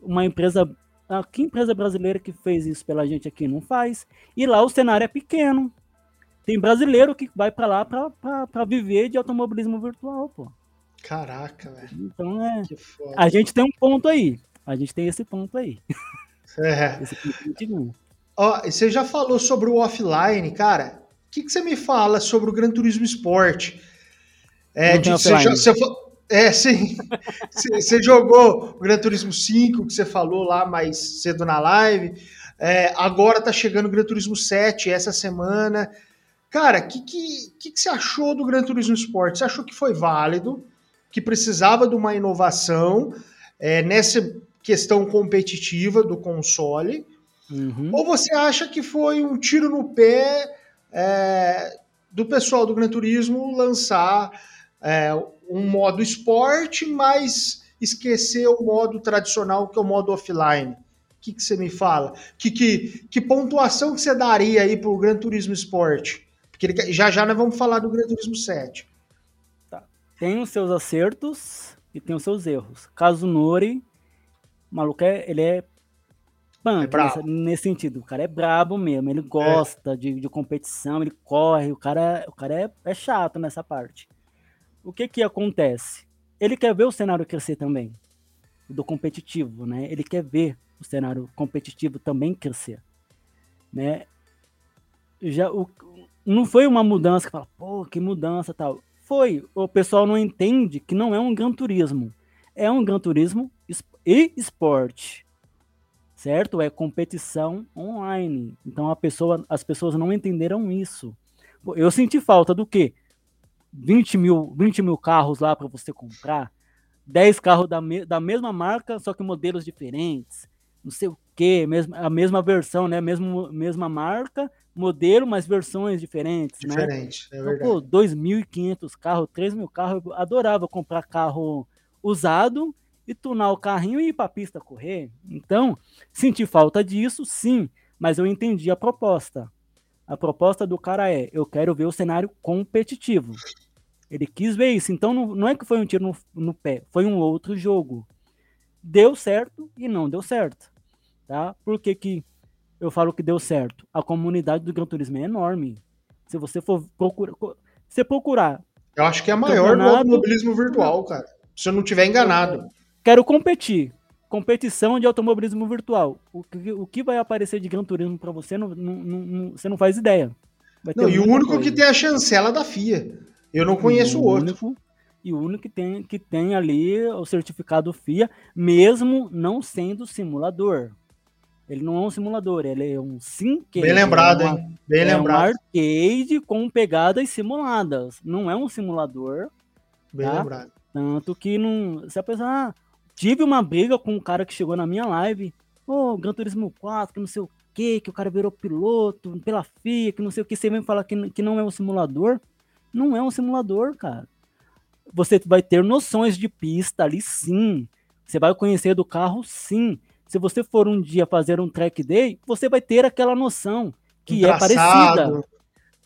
Uma empresa. Ah, que empresa brasileira que fez isso pela gente aqui não faz? E lá o cenário é pequeno. Tem brasileiro que vai para lá para viver de automobilismo virtual, pô. Caraca, velho. Então é. A gente tem um ponto aí. A gente tem esse ponto aí. É. Esse ponto Ó, você já falou sobre o offline, cara. O que, que você me fala sobre o Gran Turismo Sport? É, de, você, já, você, é, sim. você jogou o Gran Turismo 5, que você falou lá mais cedo na live. É, agora tá chegando o Gran Turismo 7 essa semana. Cara, o que, que, que, que você achou do Gran Turismo Sport? Você achou que foi válido? Que precisava de uma inovação é, nessa questão competitiva do console? Uhum. Ou você acha que foi um tiro no pé é, do pessoal do Gran Turismo lançar é, um modo esporte, mas esquecer o modo tradicional, que é o modo offline? O que, que você me fala? Que, que, que pontuação que você daria aí para o Gran Turismo Sport? Porque ele, já já nós vamos falar do Gran Turismo 7. Tá. Tem os seus acertos e tem os seus erros. Caso Nori, o maluco é, ele é punk é nesse, nesse, sentido. O cara é brabo mesmo, ele gosta é. de, de competição, ele corre, o cara, o cara é, é chato nessa parte. O que que acontece? Ele quer ver o cenário crescer também, do competitivo, né? Ele quer ver o cenário competitivo também crescer, né? Já o, não foi uma mudança que fala, pô, que mudança tal. Foi, o pessoal não entende que não é um Gran Turismo. É um Gran Turismo e esporte. Certo? É competição online. Então a pessoa, as pessoas não entenderam isso. Eu senti falta do quê? 20 mil, 20 mil carros lá para você comprar. 10 carros da, me, da mesma marca, só que modelos diferentes. Não sei o que, a mesma versão, né? Mesmo, mesma marca, modelo, mas versões diferentes, Diferente, né? é verdade. Então, pô, 2.500 carros, 3 mil carros, eu adorava comprar carro usado e tunar o carrinho e ir para a pista correr. Então, senti falta disso, sim, mas eu entendi a proposta. A proposta do cara é: eu quero ver o cenário competitivo. Ele quis ver isso. Então, não, não é que foi um tiro no, no pé, foi um outro jogo. Deu certo e não deu certo. Tá? Por que, que eu falo que deu certo. A comunidade do Gran Turismo é enorme. Se você for procurar. Se procurar. Eu acho que é a maior do automobilismo virtual, cara. Se eu não tiver enganado. Quero competir. Competição de automobilismo virtual. O que, o que vai aparecer de Gran Turismo para você, não, não, não, você não faz ideia. Não, e o único coisa. que tem a chancela da FIA. Eu não conheço o outro. Único, e o único que tem, que tem ali o certificado FIA, mesmo não sendo simulador. Ele não é um simulador, ele é um sim Bem lembrado, é uma, hein? Bem é lembrado. um arcade com pegadas simuladas. Não é um simulador. Bem tá? lembrado. Tanto que não. Se a pessoa. Ah, tive uma briga com um cara que chegou na minha live. Ô, oh, Gran Turismo 4, que não sei o que, que o cara virou piloto pela FIA, que não sei o que. Você vem falar que, que não é um simulador. Não é um simulador, cara. Você vai ter noções de pista ali, sim. Você vai conhecer do carro, sim se você for um dia fazer um track day, você vai ter aquela noção que um é parecida.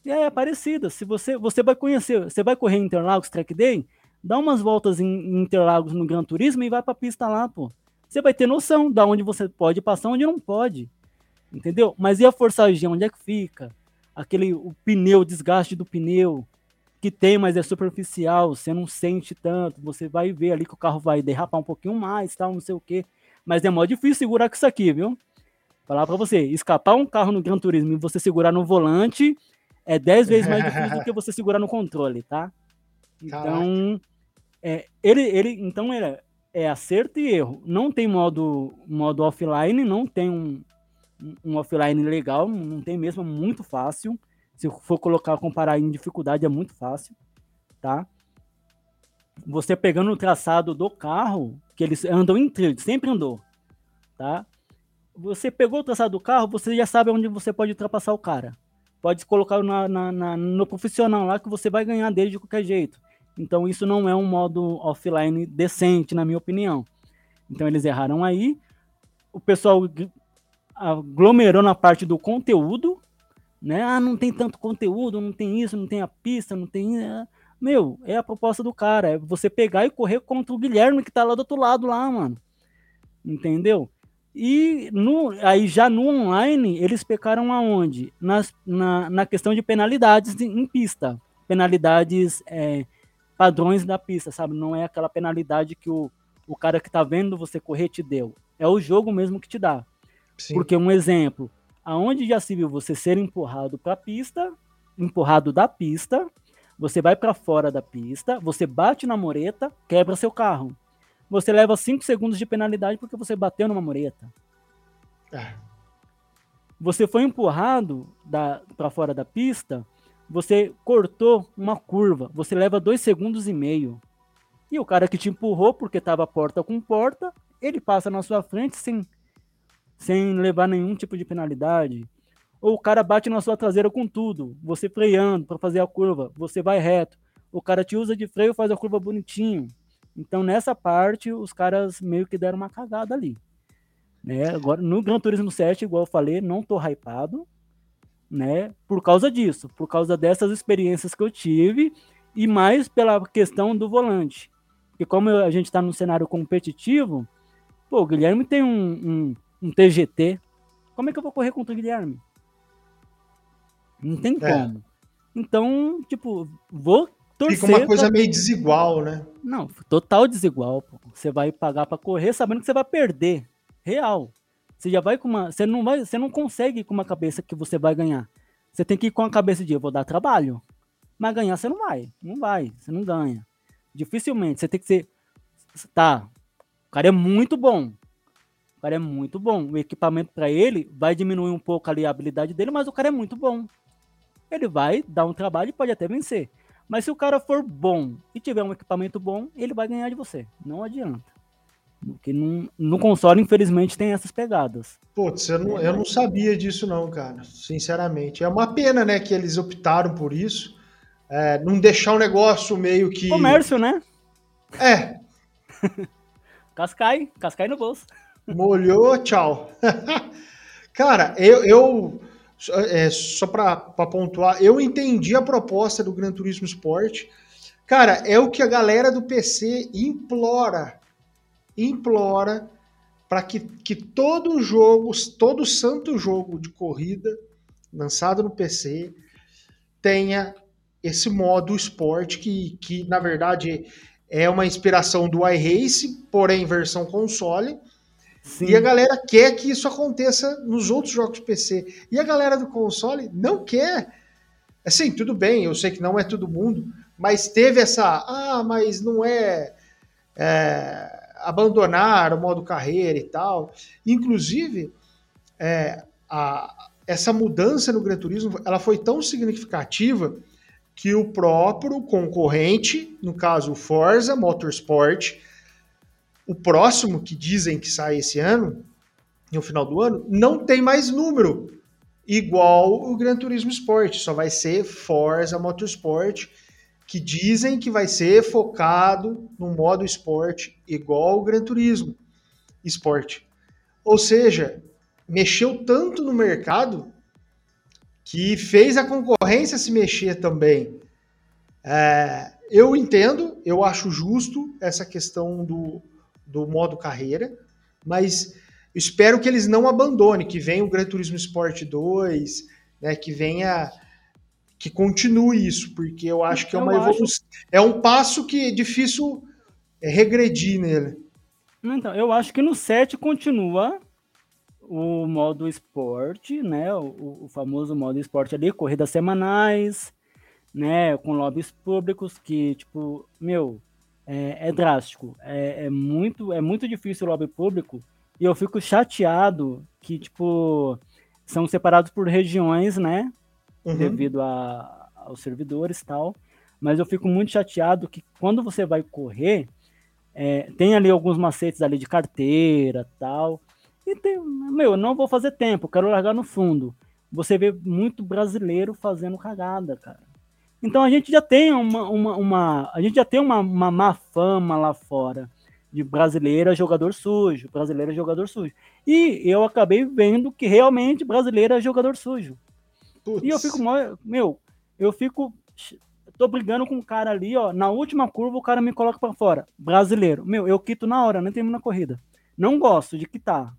É, é parecida. Se você, você vai conhecer, você vai correr em Interlagos track day, dá umas voltas em, Interlagos no Gran Turismo e vai para a pista lá, pô. Você vai ter noção da onde você pode passar, onde não pode. Entendeu? Mas e a forçagem, onde é que fica? Aquele o pneu, o desgaste do pneu que tem, mas é superficial, você não sente tanto, você vai ver ali que o carro vai derrapar um pouquinho mais, tal, não sei o quê. Mas é mó difícil segurar com isso aqui, viu? Falar para você, escapar um carro no Gran Turismo e você segurar no volante é 10 vezes mais difícil do que você segurar no controle, tá? Então, é, ele, ele, então ele é acerto e erro. Não tem modo, modo offline, não tem um, um offline legal, não tem mesmo, é muito fácil. Se for colocar, comparar em dificuldade, é muito fácil, tá? Você pegando o traçado do carro, que eles andam em trilho, sempre andou, tá? Você pegou o traçado do carro, você já sabe onde você pode ultrapassar o cara. Pode colocar na, na, na, no profissional lá que você vai ganhar dele de qualquer jeito. Então isso não é um modo offline decente, na minha opinião. Então eles erraram aí. O pessoal aglomerou na parte do conteúdo, né? Ah, não tem tanto conteúdo, não tem isso, não tem a pista, não tem. Meu, é a proposta do cara, é você pegar e correr contra o Guilherme que tá lá do outro lado lá, mano. Entendeu? E no, aí já no online, eles pecaram aonde? Nas, na, na questão de penalidades em, pista. Penalidades é, padrões da pista, sabe? Não é aquela penalidade que o, o cara que tá vendo você correr te deu. É o jogo mesmo que te dá. Sim. Porque um exemplo, aonde já se viu você ser empurrado para a pista, empurrado da pista, você vai para fora da pista, você bate na mureta, quebra seu carro. Você leva 5 segundos de penalidade porque você bateu numa mureta. É. Você foi empurrado para fora da pista, você cortou uma curva, você leva 2 segundos e meio. E o cara que te empurrou porque estava porta com porta, ele passa na sua frente sem, sem levar nenhum tipo de penalidade. Ou o cara bate na sua traseira com tudo, você freando para fazer a curva, você vai reto. O cara te usa de freio, faz a curva bonitinho. Então nessa parte os caras meio que deram uma cagada ali. Né? Agora no Gran Turismo 7, igual eu falei, não tô hypado, né? Por causa disso, por causa dessas experiências que eu tive e mais pela questão do volante. Porque como a gente está num cenário competitivo, pô, o Guilherme tem um, um, um, TGT. Como é que eu vou correr contra o Guilherme? Não tem é. como. Então, tipo, vou torcer. Fica uma coisa pra... meio desigual, né? Não, total desigual. Pô. Você vai pagar para correr sabendo que você vai perder. Real. Você já vai com uma. Você não vai. Você não consegue ir com uma cabeça que você vai ganhar. Você tem que ir com a cabeça de eu vou dar trabalho. Mas ganhar você não vai. Não vai. Você não ganha. Dificilmente. Você tem que ser. Tá. O cara é muito bom. O cara é muito bom. O equipamento para ele vai diminuir um pouco ali a habilidade dele, mas o cara é muito bom. Ele vai dar um trabalho e pode até vencer. Mas se o cara for bom e tiver um equipamento bom, ele vai ganhar de você. Não adianta. Porque no, no console, infelizmente, tem essas pegadas. Putz, eu não, eu não sabia disso, não, cara. Sinceramente. É uma pena, né, que eles optaram por isso. É, não deixar o negócio meio que. Comércio, né? É. cascai, cascai no bolso. Molhou, tchau. cara, eu, eu é, só para pontuar, eu entendi a proposta do Gran Turismo Sport. Cara, é o que a galera do PC implora, implora para que, que todo jogo, todo santo jogo de corrida lançado no PC tenha esse modo esporte que, que na verdade é uma inspiração do iRace, porém versão console Sim. E a galera quer que isso aconteça nos outros jogos PC. E a galera do console não quer. Assim, tudo bem, eu sei que não é todo mundo, mas teve essa. Ah, mas não é, é abandonar o modo carreira e tal. Inclusive, é, a, essa mudança no Gran Turismo ela foi tão significativa que o próprio concorrente, no caso o Forza Motorsport, o próximo, que dizem que sai esse ano, no final do ano, não tem mais número igual o Gran Turismo Sport. Só vai ser Forza Motorsport, que dizem que vai ser focado no modo esporte igual o Gran Turismo Sport. Ou seja, mexeu tanto no mercado que fez a concorrência se mexer também. É, eu entendo, eu acho justo essa questão do, do modo carreira, mas espero que eles não abandonem, que venha o Gran Turismo Sport 2, né, que venha que continue isso, porque eu acho que é uma evolução, acho... é um passo que é difícil regredir nele. Então, eu acho que no 7 continua o modo esporte, né, o, o famoso modo esporte ali, corridas semanais, né, com lobbies públicos que, tipo, meu, é, é drástico. É, é, muito, é muito difícil o lobby público e eu fico chateado que, tipo, são separados por regiões, né? Uhum. Devido a, aos servidores e tal. Mas eu fico muito chateado que quando você vai correr, é, tem ali alguns macetes ali de carteira tal. E tem, meu, eu não vou fazer tempo, quero largar no fundo. Você vê muito brasileiro fazendo cagada, cara. Então a gente já tem uma, uma, uma a gente já tem uma, uma má fama lá fora de brasileira jogador sujo, brasileira jogador sujo. E eu acabei vendo que realmente brasileira é jogador sujo. E eu fico, meu, eu fico tô brigando com um cara ali, ó, na última curva o cara me coloca para fora. Brasileiro. Meu, eu quito na hora, nem termino a corrida. Não gosto de quitar.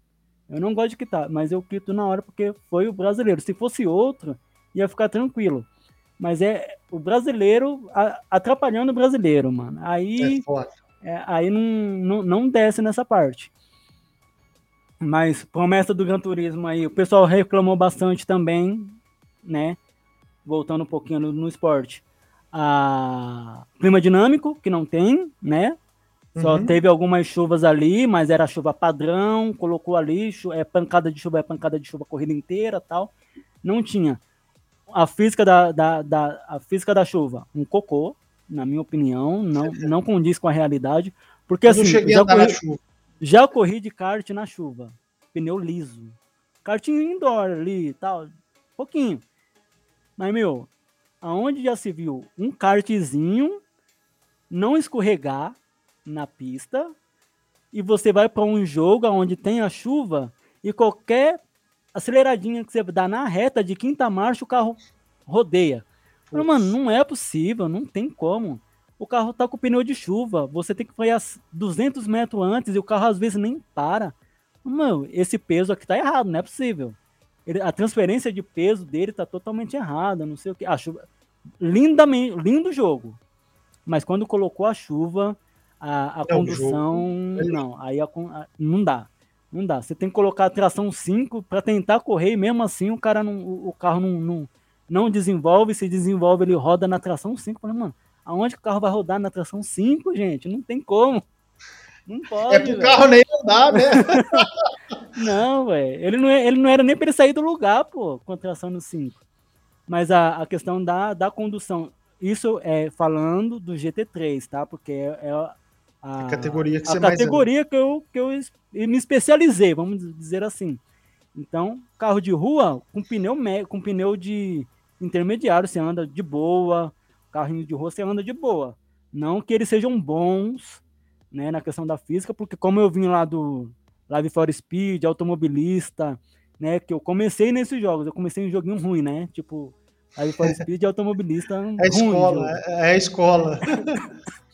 Eu não gosto de quitar, mas eu quito na hora porque foi o brasileiro. Se fosse outro, ia ficar tranquilo. Mas é o brasileiro atrapalhando o brasileiro, mano. Aí, é é, aí não, não, não desce nessa parte. Mas promessa do Gran Turismo aí, o pessoal reclamou bastante também, né? Voltando um pouquinho no, no esporte. A clima dinâmico, que não tem, né? Só uhum. teve algumas chuvas ali, mas era chuva padrão, colocou ali, é pancada de chuva, é pancada de chuva a corrida inteira tal. Não tinha. A física da, da, da, a física da chuva, um cocô, na minha opinião, não, não condiz com a realidade. Porque assim, já corri, já corri de kart na chuva, pneu liso. Kartinho indoor ali e tal, pouquinho. Mas, meu, aonde já se viu um kartzinho não escorregar, na pista e você vai para um jogo onde tem a chuva e qualquer aceleradinha que você dá na reta de quinta marcha, o carro rodeia. Falei, mano, não é possível, não tem como. O carro tá com pneu de chuva, você tem que frear 200 metros antes e o carro às vezes nem para. Mano, esse peso aqui tá errado, não é possível. Ele, a transferência de peso dele tá totalmente errada, não sei o que. A chuva, lindamente, lindo jogo. Mas quando colocou a chuva, a, a é condução, não, aí a, a, não dá. Não dá. Você tem que colocar a tração 5 para tentar correr e mesmo assim o cara não, o, carro não, não, não, desenvolve, se desenvolve, ele roda na tração 5. Falei, mano, aonde que o carro vai rodar na tração 5, gente? Não tem como. Não pode. É pro carro nem andar, né? não, velho. Ele não, é, ele não era nem para ele sair do lugar, pô, com a tração no 5. Mas a, a questão da, da condução. Isso é falando do GT3, tá? Porque é, é a, a categoria que a categoria que eu, que eu me especializei, vamos dizer assim. Então, carro de rua com pneu com pneu de intermediário você anda de boa, carrinho de rua você anda de boa. Não que eles sejam bons, né, na questão da física, porque como eu vim lá do Live for Speed, automobilista, né, que eu comecei nesses jogos, eu comecei em um joguinho ruim, né, tipo Live for Speed automobilista é ruim. Escola, é, é escola.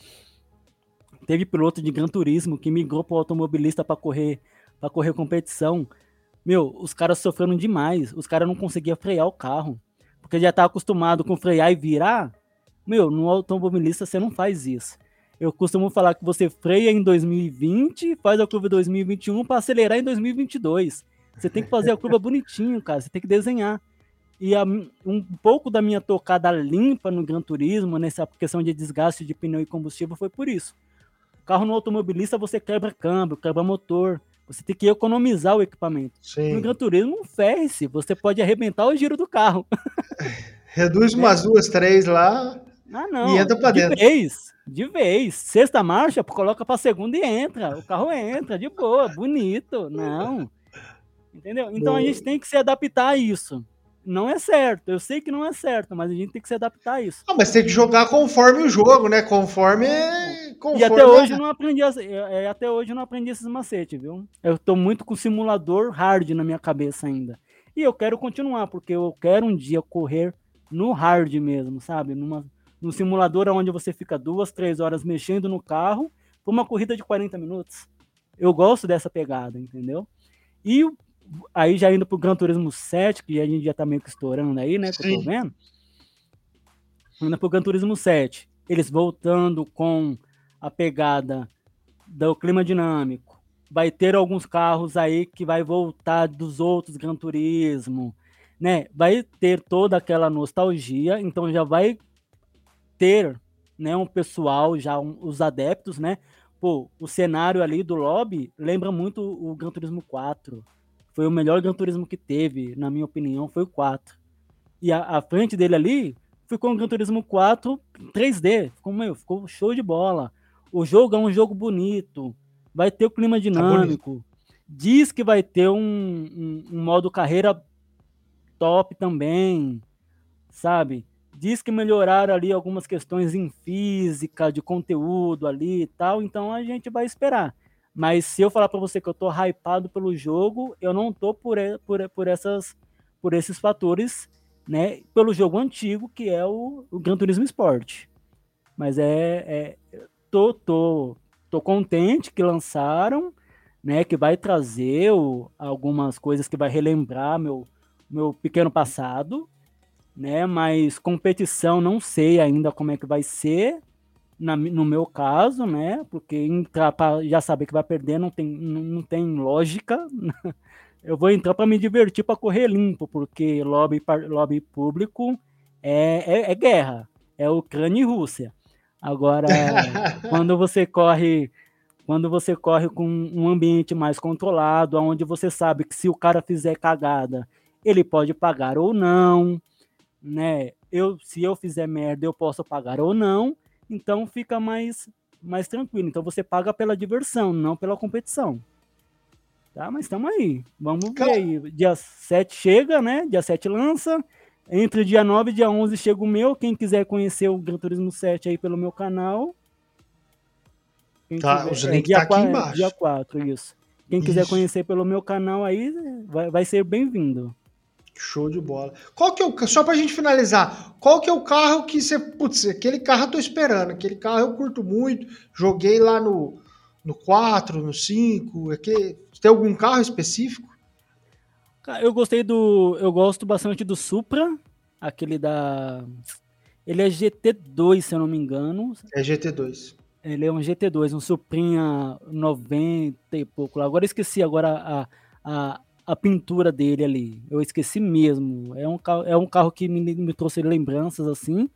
Teve piloto de Gran Turismo que migrou para o automobilista para correr, para correr competição. Meu, os caras sofreram demais. Os caras não conseguiam frear o carro. Porque já tá acostumado com frear e virar. Meu, no automobilista você não faz isso. Eu costumo falar que você freia em 2020, faz a curva 2021 para acelerar em 2022. Você tem que fazer a curva bonitinho, cara. Você tem que desenhar. E a, um pouco da minha tocada limpa no Gran Turismo, nessa questão de desgaste de pneu e combustível, foi por isso. Carro no automobilista você quebra câmbio, quebra motor. Você tem que economizar o equipamento. Sim. No Gran Turismo, ferre-se. Você pode arrebentar o giro do carro. Reduz umas é. duas, três lá ah, não. e entra pra de dentro. De vez, de vez. Sexta marcha, coloca pra segunda e entra. O carro entra, de boa, bonito. Não. Entendeu? Então Boa. a gente tem que se adaptar a isso não é certo. Eu sei que não é certo, mas a gente tem que se adaptar a isso. Ah, mas tem que jogar conforme o jogo, né? Conforme. conforme e até hoje não aprendi, é, até hoje não aprendi esses macetes, viu? Eu tô muito com simulador hard na minha cabeça ainda. E eu quero continuar, porque eu quero um dia correr no hard mesmo, sabe? Numa, no simulador onde você fica duas, três horas mexendo no carro por uma corrida de 40 minutos. Eu gosto dessa pegada, entendeu? E aí já indo pro Gran Turismo 7, que a gente já tá meio que estourando aí, né? Que eu tô vendo. Indo pro Gran Turismo 7. Eles voltando com a pegada do clima dinâmico. Vai ter alguns carros aí que vai voltar dos outros Gran Turismo, né? Vai ter toda aquela nostalgia, então já vai ter, né, um pessoal, já um, os adeptos, né? Pô, o cenário ali do lobby lembra muito o Gran Turismo 4 foi o melhor Gran Turismo que teve, na minha opinião, foi o 4. E a, a frente dele ali ficou um Gran Turismo 4 3D. Ficou, meu, ficou show de bola. O jogo é um jogo bonito. Vai ter o clima tá dinâmico. Tá Diz que vai ter um, um, um modo carreira top também, sabe? Diz que melhoraram ali algumas questões em física, de conteúdo ali e tal, então a gente vai esperar. Mas se eu falar para você que eu tô hypado pelo jogo, eu não tô por, por, por, essas, por esses fatores né, pelo jogo antigo, que é o, o Gran Turismo Sport. Mas é, é tô, tô, tô contente que lançaram, né, que vai trazer o, algumas coisas que vai relembrar meu, meu pequeno passado, né, mas competição não sei ainda como é que vai ser, na, no meu caso, né, porque entrar para já saber que vai perder não tem, não, não tem lógica, eu vou entrar para me divertir, para correr limpo, porque lobby, lobby público é, é, é guerra, é Ucrânia e Rússia. Agora, quando você corre quando você corre com um ambiente mais controlado, onde você sabe que se o cara fizer cagada, ele pode pagar ou não, né? Eu, se eu fizer merda, eu posso pagar ou não, então fica mais mais tranquilo. Então você paga pela diversão, não pela competição. Tá, mas estamos aí. Vamos ver aí. Dia 7 chega, né? Dia 7 lança. Entre dia 9 e dia 11 chega o meu. Quem quiser conhecer o Gran Turismo 7 aí pelo meu canal. Quem tá, quiser, os links é, tá aqui 4, embaixo. Dia 4, isso. Quem isso. quiser conhecer pelo meu canal aí, vai, vai ser bem-vindo. Show de bola. Qual que é o só pra gente finalizar, qual que é o carro que você, putz, aquele carro eu tô esperando, aquele carro eu curto muito, joguei lá no no 4, no 5, aquele, tem algum carro específico? Eu gostei do. Eu gosto bastante do Supra, aquele da. Ele é GT2, se eu não me engano. É GT2. Ele é um GT2, um Suprinha 90 e pouco. Agora esqueci agora a, a, a pintura dele ali. Eu esqueci mesmo. É um carro, é um carro que me, me trouxe lembranças assim.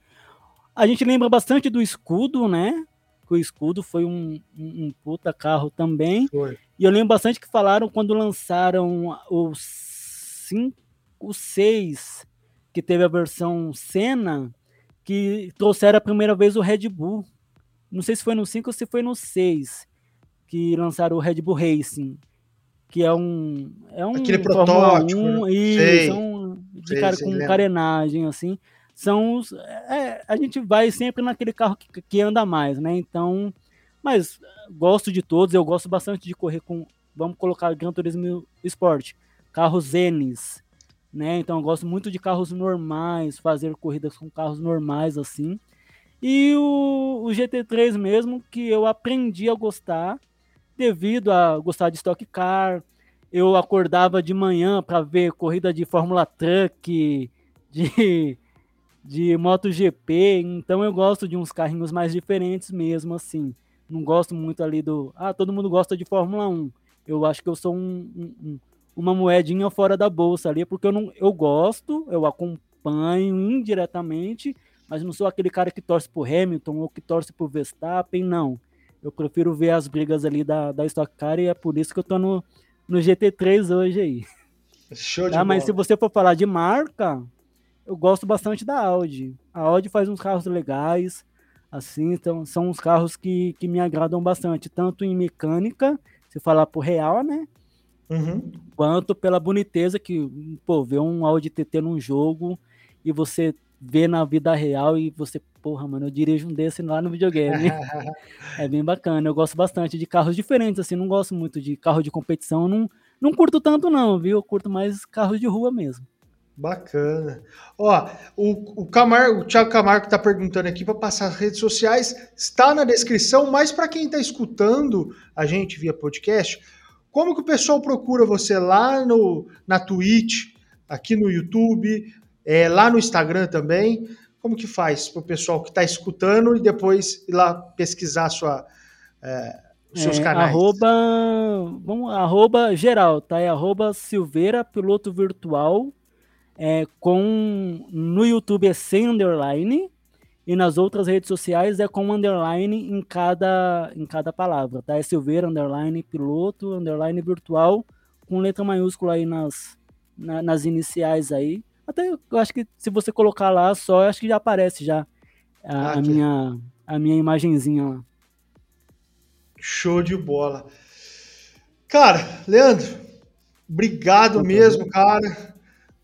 A gente lembra bastante do escudo, né? que o escudo foi um, um, um puta carro também. Foi. E eu lembro bastante que falaram quando lançaram o 5, o 6, que teve a versão Senna, que trouxeram a primeira vez o Red Bull. Não sei se foi no 5 ou se foi no 6 que lançaram o Red Bull Racing, que é um é um aquele protótipo, 1, né? isso, sei, é um, de sei, cara com carenagem assim são os. É, a gente vai sempre naquele carro que, que anda mais, né? Então, mas gosto de todos, eu gosto bastante de correr com, vamos colocar Gran Turismo Sport, carros N's, né? Então eu gosto muito de carros normais, fazer corridas com carros normais assim. E o, o GT3 mesmo, que eu aprendi a gostar devido a gostar de Stock Car. Eu acordava de manhã para ver corrida de Fórmula Truck, de de MotoGP, então eu gosto de uns carrinhos mais diferentes mesmo, assim. Não gosto muito ali do. Ah, todo mundo gosta de Fórmula 1. Eu acho que eu sou um, um, uma moedinha fora da bolsa ali, porque eu, não, eu gosto, eu acompanho indiretamente, mas não sou aquele cara que torce pro Hamilton ou que torce pro Verstappen, não. Eu prefiro ver as brigas ali da, da Stock Car e é por isso que eu tô no, no GT3 hoje aí. Show de ah, Mas se você for falar de marca, eu gosto bastante da Audi. A Audi faz uns carros legais, assim, então são uns carros que, que me agradam bastante, tanto em mecânica, se falar por real, né? Uhum. Quanto pela boniteza que, pô, ver um Audi TT num jogo e você vê na vida real e você, porra, mano, eu dirijo um desse lá no videogame. é bem bacana. Eu gosto bastante de carros diferentes, assim, não gosto muito de carro de competição, não, não curto tanto não, viu? Eu curto mais carros de rua mesmo. Bacana. Ó, o, o, Camargo, o Thiago Camargo está perguntando aqui para passar as redes sociais, está na descrição, mas para quem está escutando a gente via podcast, como que o pessoal procura você lá no, na Twitch, aqui no YouTube, é, lá no Instagram também? Como que faz para o pessoal que está escutando e depois ir lá pesquisar sua, é, os seus é, canais? Arroba, vamos, arroba geral, tá? É arroba Silveira Piloto Virtual é, com no YouTube é sem underline e nas outras redes sociais é com underline em cada em cada palavra, tá? É Silveira underline piloto underline virtual com letra maiúscula aí nas na, nas iniciais aí. Até eu acho que se você colocar lá só, acho que já aparece já a, ah, a minha a minha imagenzinha lá. Show de bola. Cara, Leandro, obrigado mesmo, cara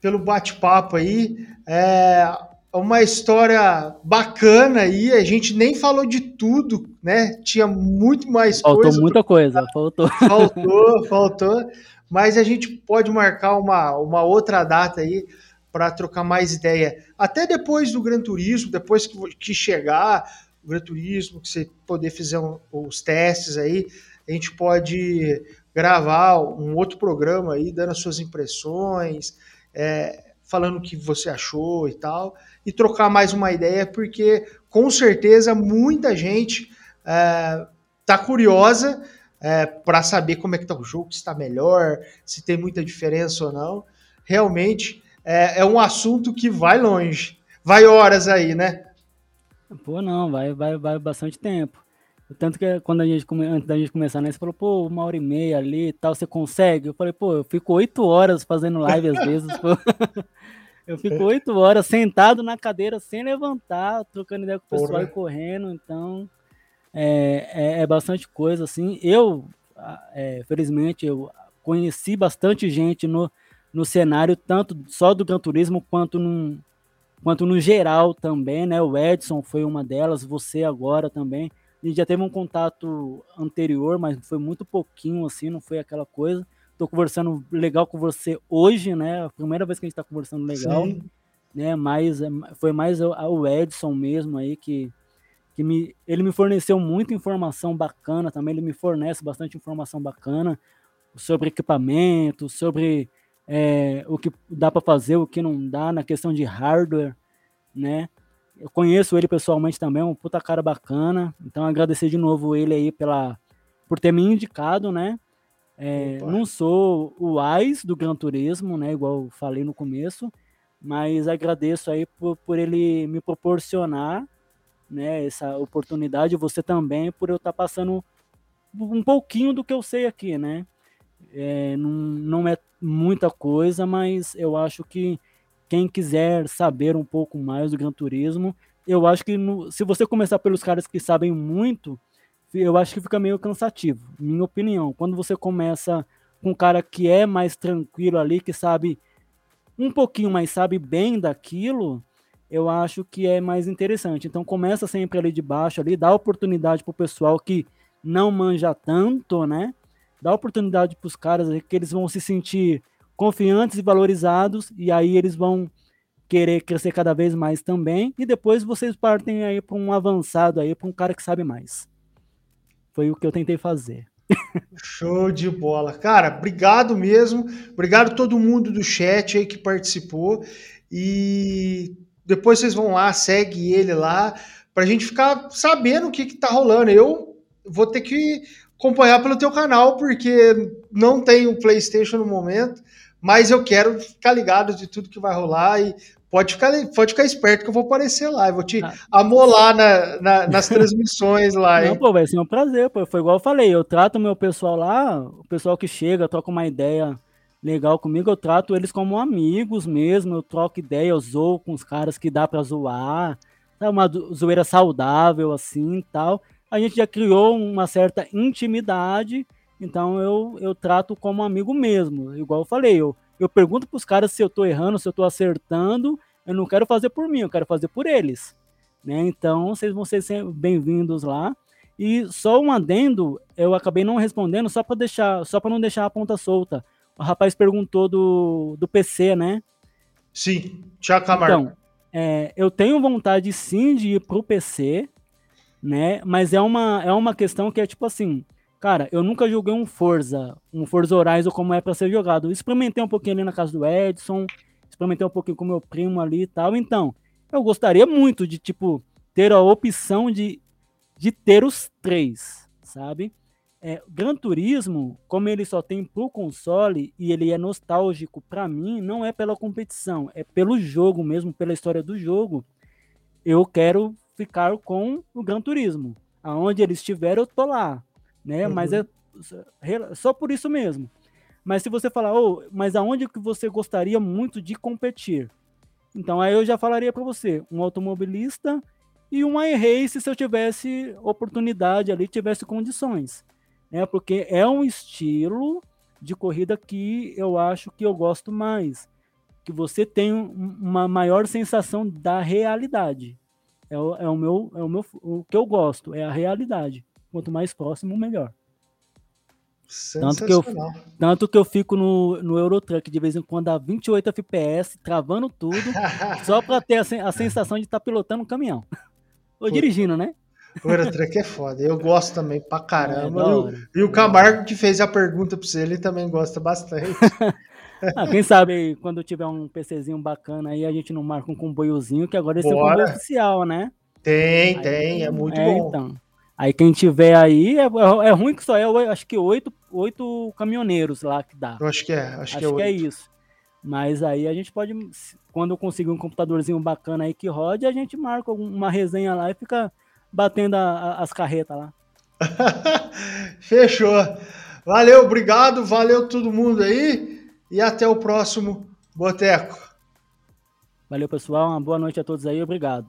pelo bate-papo aí. É uma história bacana aí. A gente nem falou de tudo, né? Tinha muito mais faltou coisa. Faltou muita coisa, faltou. Faltou, faltou. Mas a gente pode marcar uma, uma outra data aí para trocar mais ideia. Até depois do Gran Turismo, depois que, que chegar o Gran Turismo, que você poder fazer um, os testes aí, a gente pode gravar um outro programa aí, dando as suas impressões, é, falando o que você achou e tal, e trocar mais uma ideia, porque com certeza muita gente é, tá curiosa é, para saber como é que tá o jogo, se está melhor, se tem muita diferença ou não. Realmente é, é um assunto que vai longe, vai horas aí, né? Pô, não, vai, vai, vai bastante tempo. Tanto que quando a gente, antes da gente começar, né, você falou, pô, uma hora e meia ali e tal, você consegue? Eu falei, pô, eu fico oito horas fazendo live às vezes, pô. Eu fico oito horas sentado na cadeira sem levantar, trocando ideia com o pessoal Porra. e correndo, então é, é, é, bastante coisa, assim. Eu, é, felizmente, eu conheci bastante gente no, no cenário, tanto só do Gran Turismo quanto no, quanto no geral também, né? O Edson foi uma delas, você agora também. A gente já teve um contato anterior, mas foi muito pouquinho, assim, não foi aquela coisa. Tô conversando legal com você hoje, né? A primeira vez que a gente tá conversando legal, Sim. né? Mas foi mais o Edson mesmo aí que que me, ele me forneceu muita informação bacana também, ele me fornece bastante informação bacana sobre equipamento, sobre é, o que dá para fazer, o que não dá na questão de hardware, né? Eu conheço ele pessoalmente também, um puta cara bacana. Então agradecer de novo ele aí pela por ter me indicado, né? É, não sou o AIS do Gran Turismo, né? Igual falei no começo, mas agradeço aí por, por ele me proporcionar né, essa oportunidade, você também, por eu estar tá passando um pouquinho do que eu sei aqui, né? É, não, não é muita coisa, mas eu acho que quem quiser saber um pouco mais do Gran Turismo, eu acho que no, se você começar pelos caras que sabem muito, eu acho que fica meio cansativo, minha opinião. Quando você começa com um cara que é mais tranquilo ali, que sabe um pouquinho mais, sabe bem daquilo, eu acho que é mais interessante. Então começa sempre ali de baixo, ali, dá oportunidade pro pessoal que não manja tanto, né? Dá oportunidade para os caras que eles vão se sentir confiantes e valorizados, e aí eles vão querer crescer cada vez mais também, e depois vocês partem aí para um avançado aí, para um cara que sabe mais. Foi o que eu tentei fazer. Show de bola. Cara, obrigado mesmo. Obrigado todo mundo do chat aí que participou. E depois vocês vão lá, segue ele lá, para a gente ficar sabendo o que, que tá rolando. Eu vou ter que acompanhar pelo teu canal, porque não tenho PlayStation no momento, mas eu quero ficar ligado de tudo que vai rolar e pode ficar, pode ficar esperto que eu vou aparecer lá. Eu vou te ah. amolar na, na, nas transmissões lá. Não, pô, vai ser um prazer, pô. Foi igual eu falei, eu trato o meu pessoal lá, o pessoal que chega, troca uma ideia legal comigo, eu trato eles como amigos mesmo, eu troco ideia, eu zoo com os caras que dá pra zoar, é uma zoeira saudável assim e tal. A gente já criou uma certa intimidade, então eu, eu trato como amigo mesmo. Igual eu falei, eu, eu pergunto pros caras se eu tô errando, se eu tô acertando, eu não quero fazer por mim, eu quero fazer por eles. Né? Então vocês vão ser bem-vindos lá. E só um adendo, eu acabei não respondendo só para deixar, só para não deixar a ponta solta o rapaz perguntou do, do PC, né? Sim, Thiago Camargo. Então, é, eu tenho vontade sim de ir pro PC, né? Mas é uma, é uma questão que é tipo assim, cara, eu nunca joguei um Forza, um Forza Horizon como é para ser jogado. experimentei um pouquinho ali na casa do Edson, experimentei um pouquinho com meu primo ali e tal. Então, eu gostaria muito de, tipo, ter a opção de, de ter os três, sabe? É, Gran Turismo, como ele só tem pro console e ele é nostálgico para mim, não é pela competição, é pelo jogo mesmo, pela história do jogo. Eu quero ficar com o Gran Turismo. Aonde ele estiver, eu tô lá, né? Uhum. Mas é só por isso mesmo. Mas se você falar, oh, mas aonde que você gostaria muito de competir? Então aí eu já falaria para você, um automobilista e um iRace se eu tivesse oportunidade ali, tivesse condições né? Porque é um estilo de corrida que eu acho que eu gosto mais, que você tem uma maior sensação da realidade. É o, é o meu, é o meu, o que eu gosto é a realidade. Quanto mais próximo, melhor. Tanto que, eu, tanto que eu fico no, no Eurotruck de vez em quando a 28 FPS, travando tudo, só para ter a, a, sensação de estar tá pilotando um caminhão. Ou dirigindo, né? O Eurotruck é foda. Eu gosto também pra caramba. É, e, o, e, o, Camargo que fez a pergunta pra você, ele também gosta bastante. ah, quem sabe quando tiver um PCzinho bacana aí, a gente não marca um comboiozinho, que agora esse Bora. é o comboio oficial, né? Tem, aí, tem, é muito é, bom. Então. Aí quem tiver aí, é, é, é ruim que só é, acho que oito, oito caminhoneiros lá que dá. Eu acho que é, acho, acho que, é, que é isso. Mas aí a gente pode, quando eu conseguir um computadorzinho bacana aí que rode, a gente marca uma resenha lá e fica batendo a, a, as carretas lá. Fechou. Valeu, obrigado, valeu todo mundo aí e até o próximo Boteco. Valeu, pessoal. Uma boa noite a todos aí. Obrigado.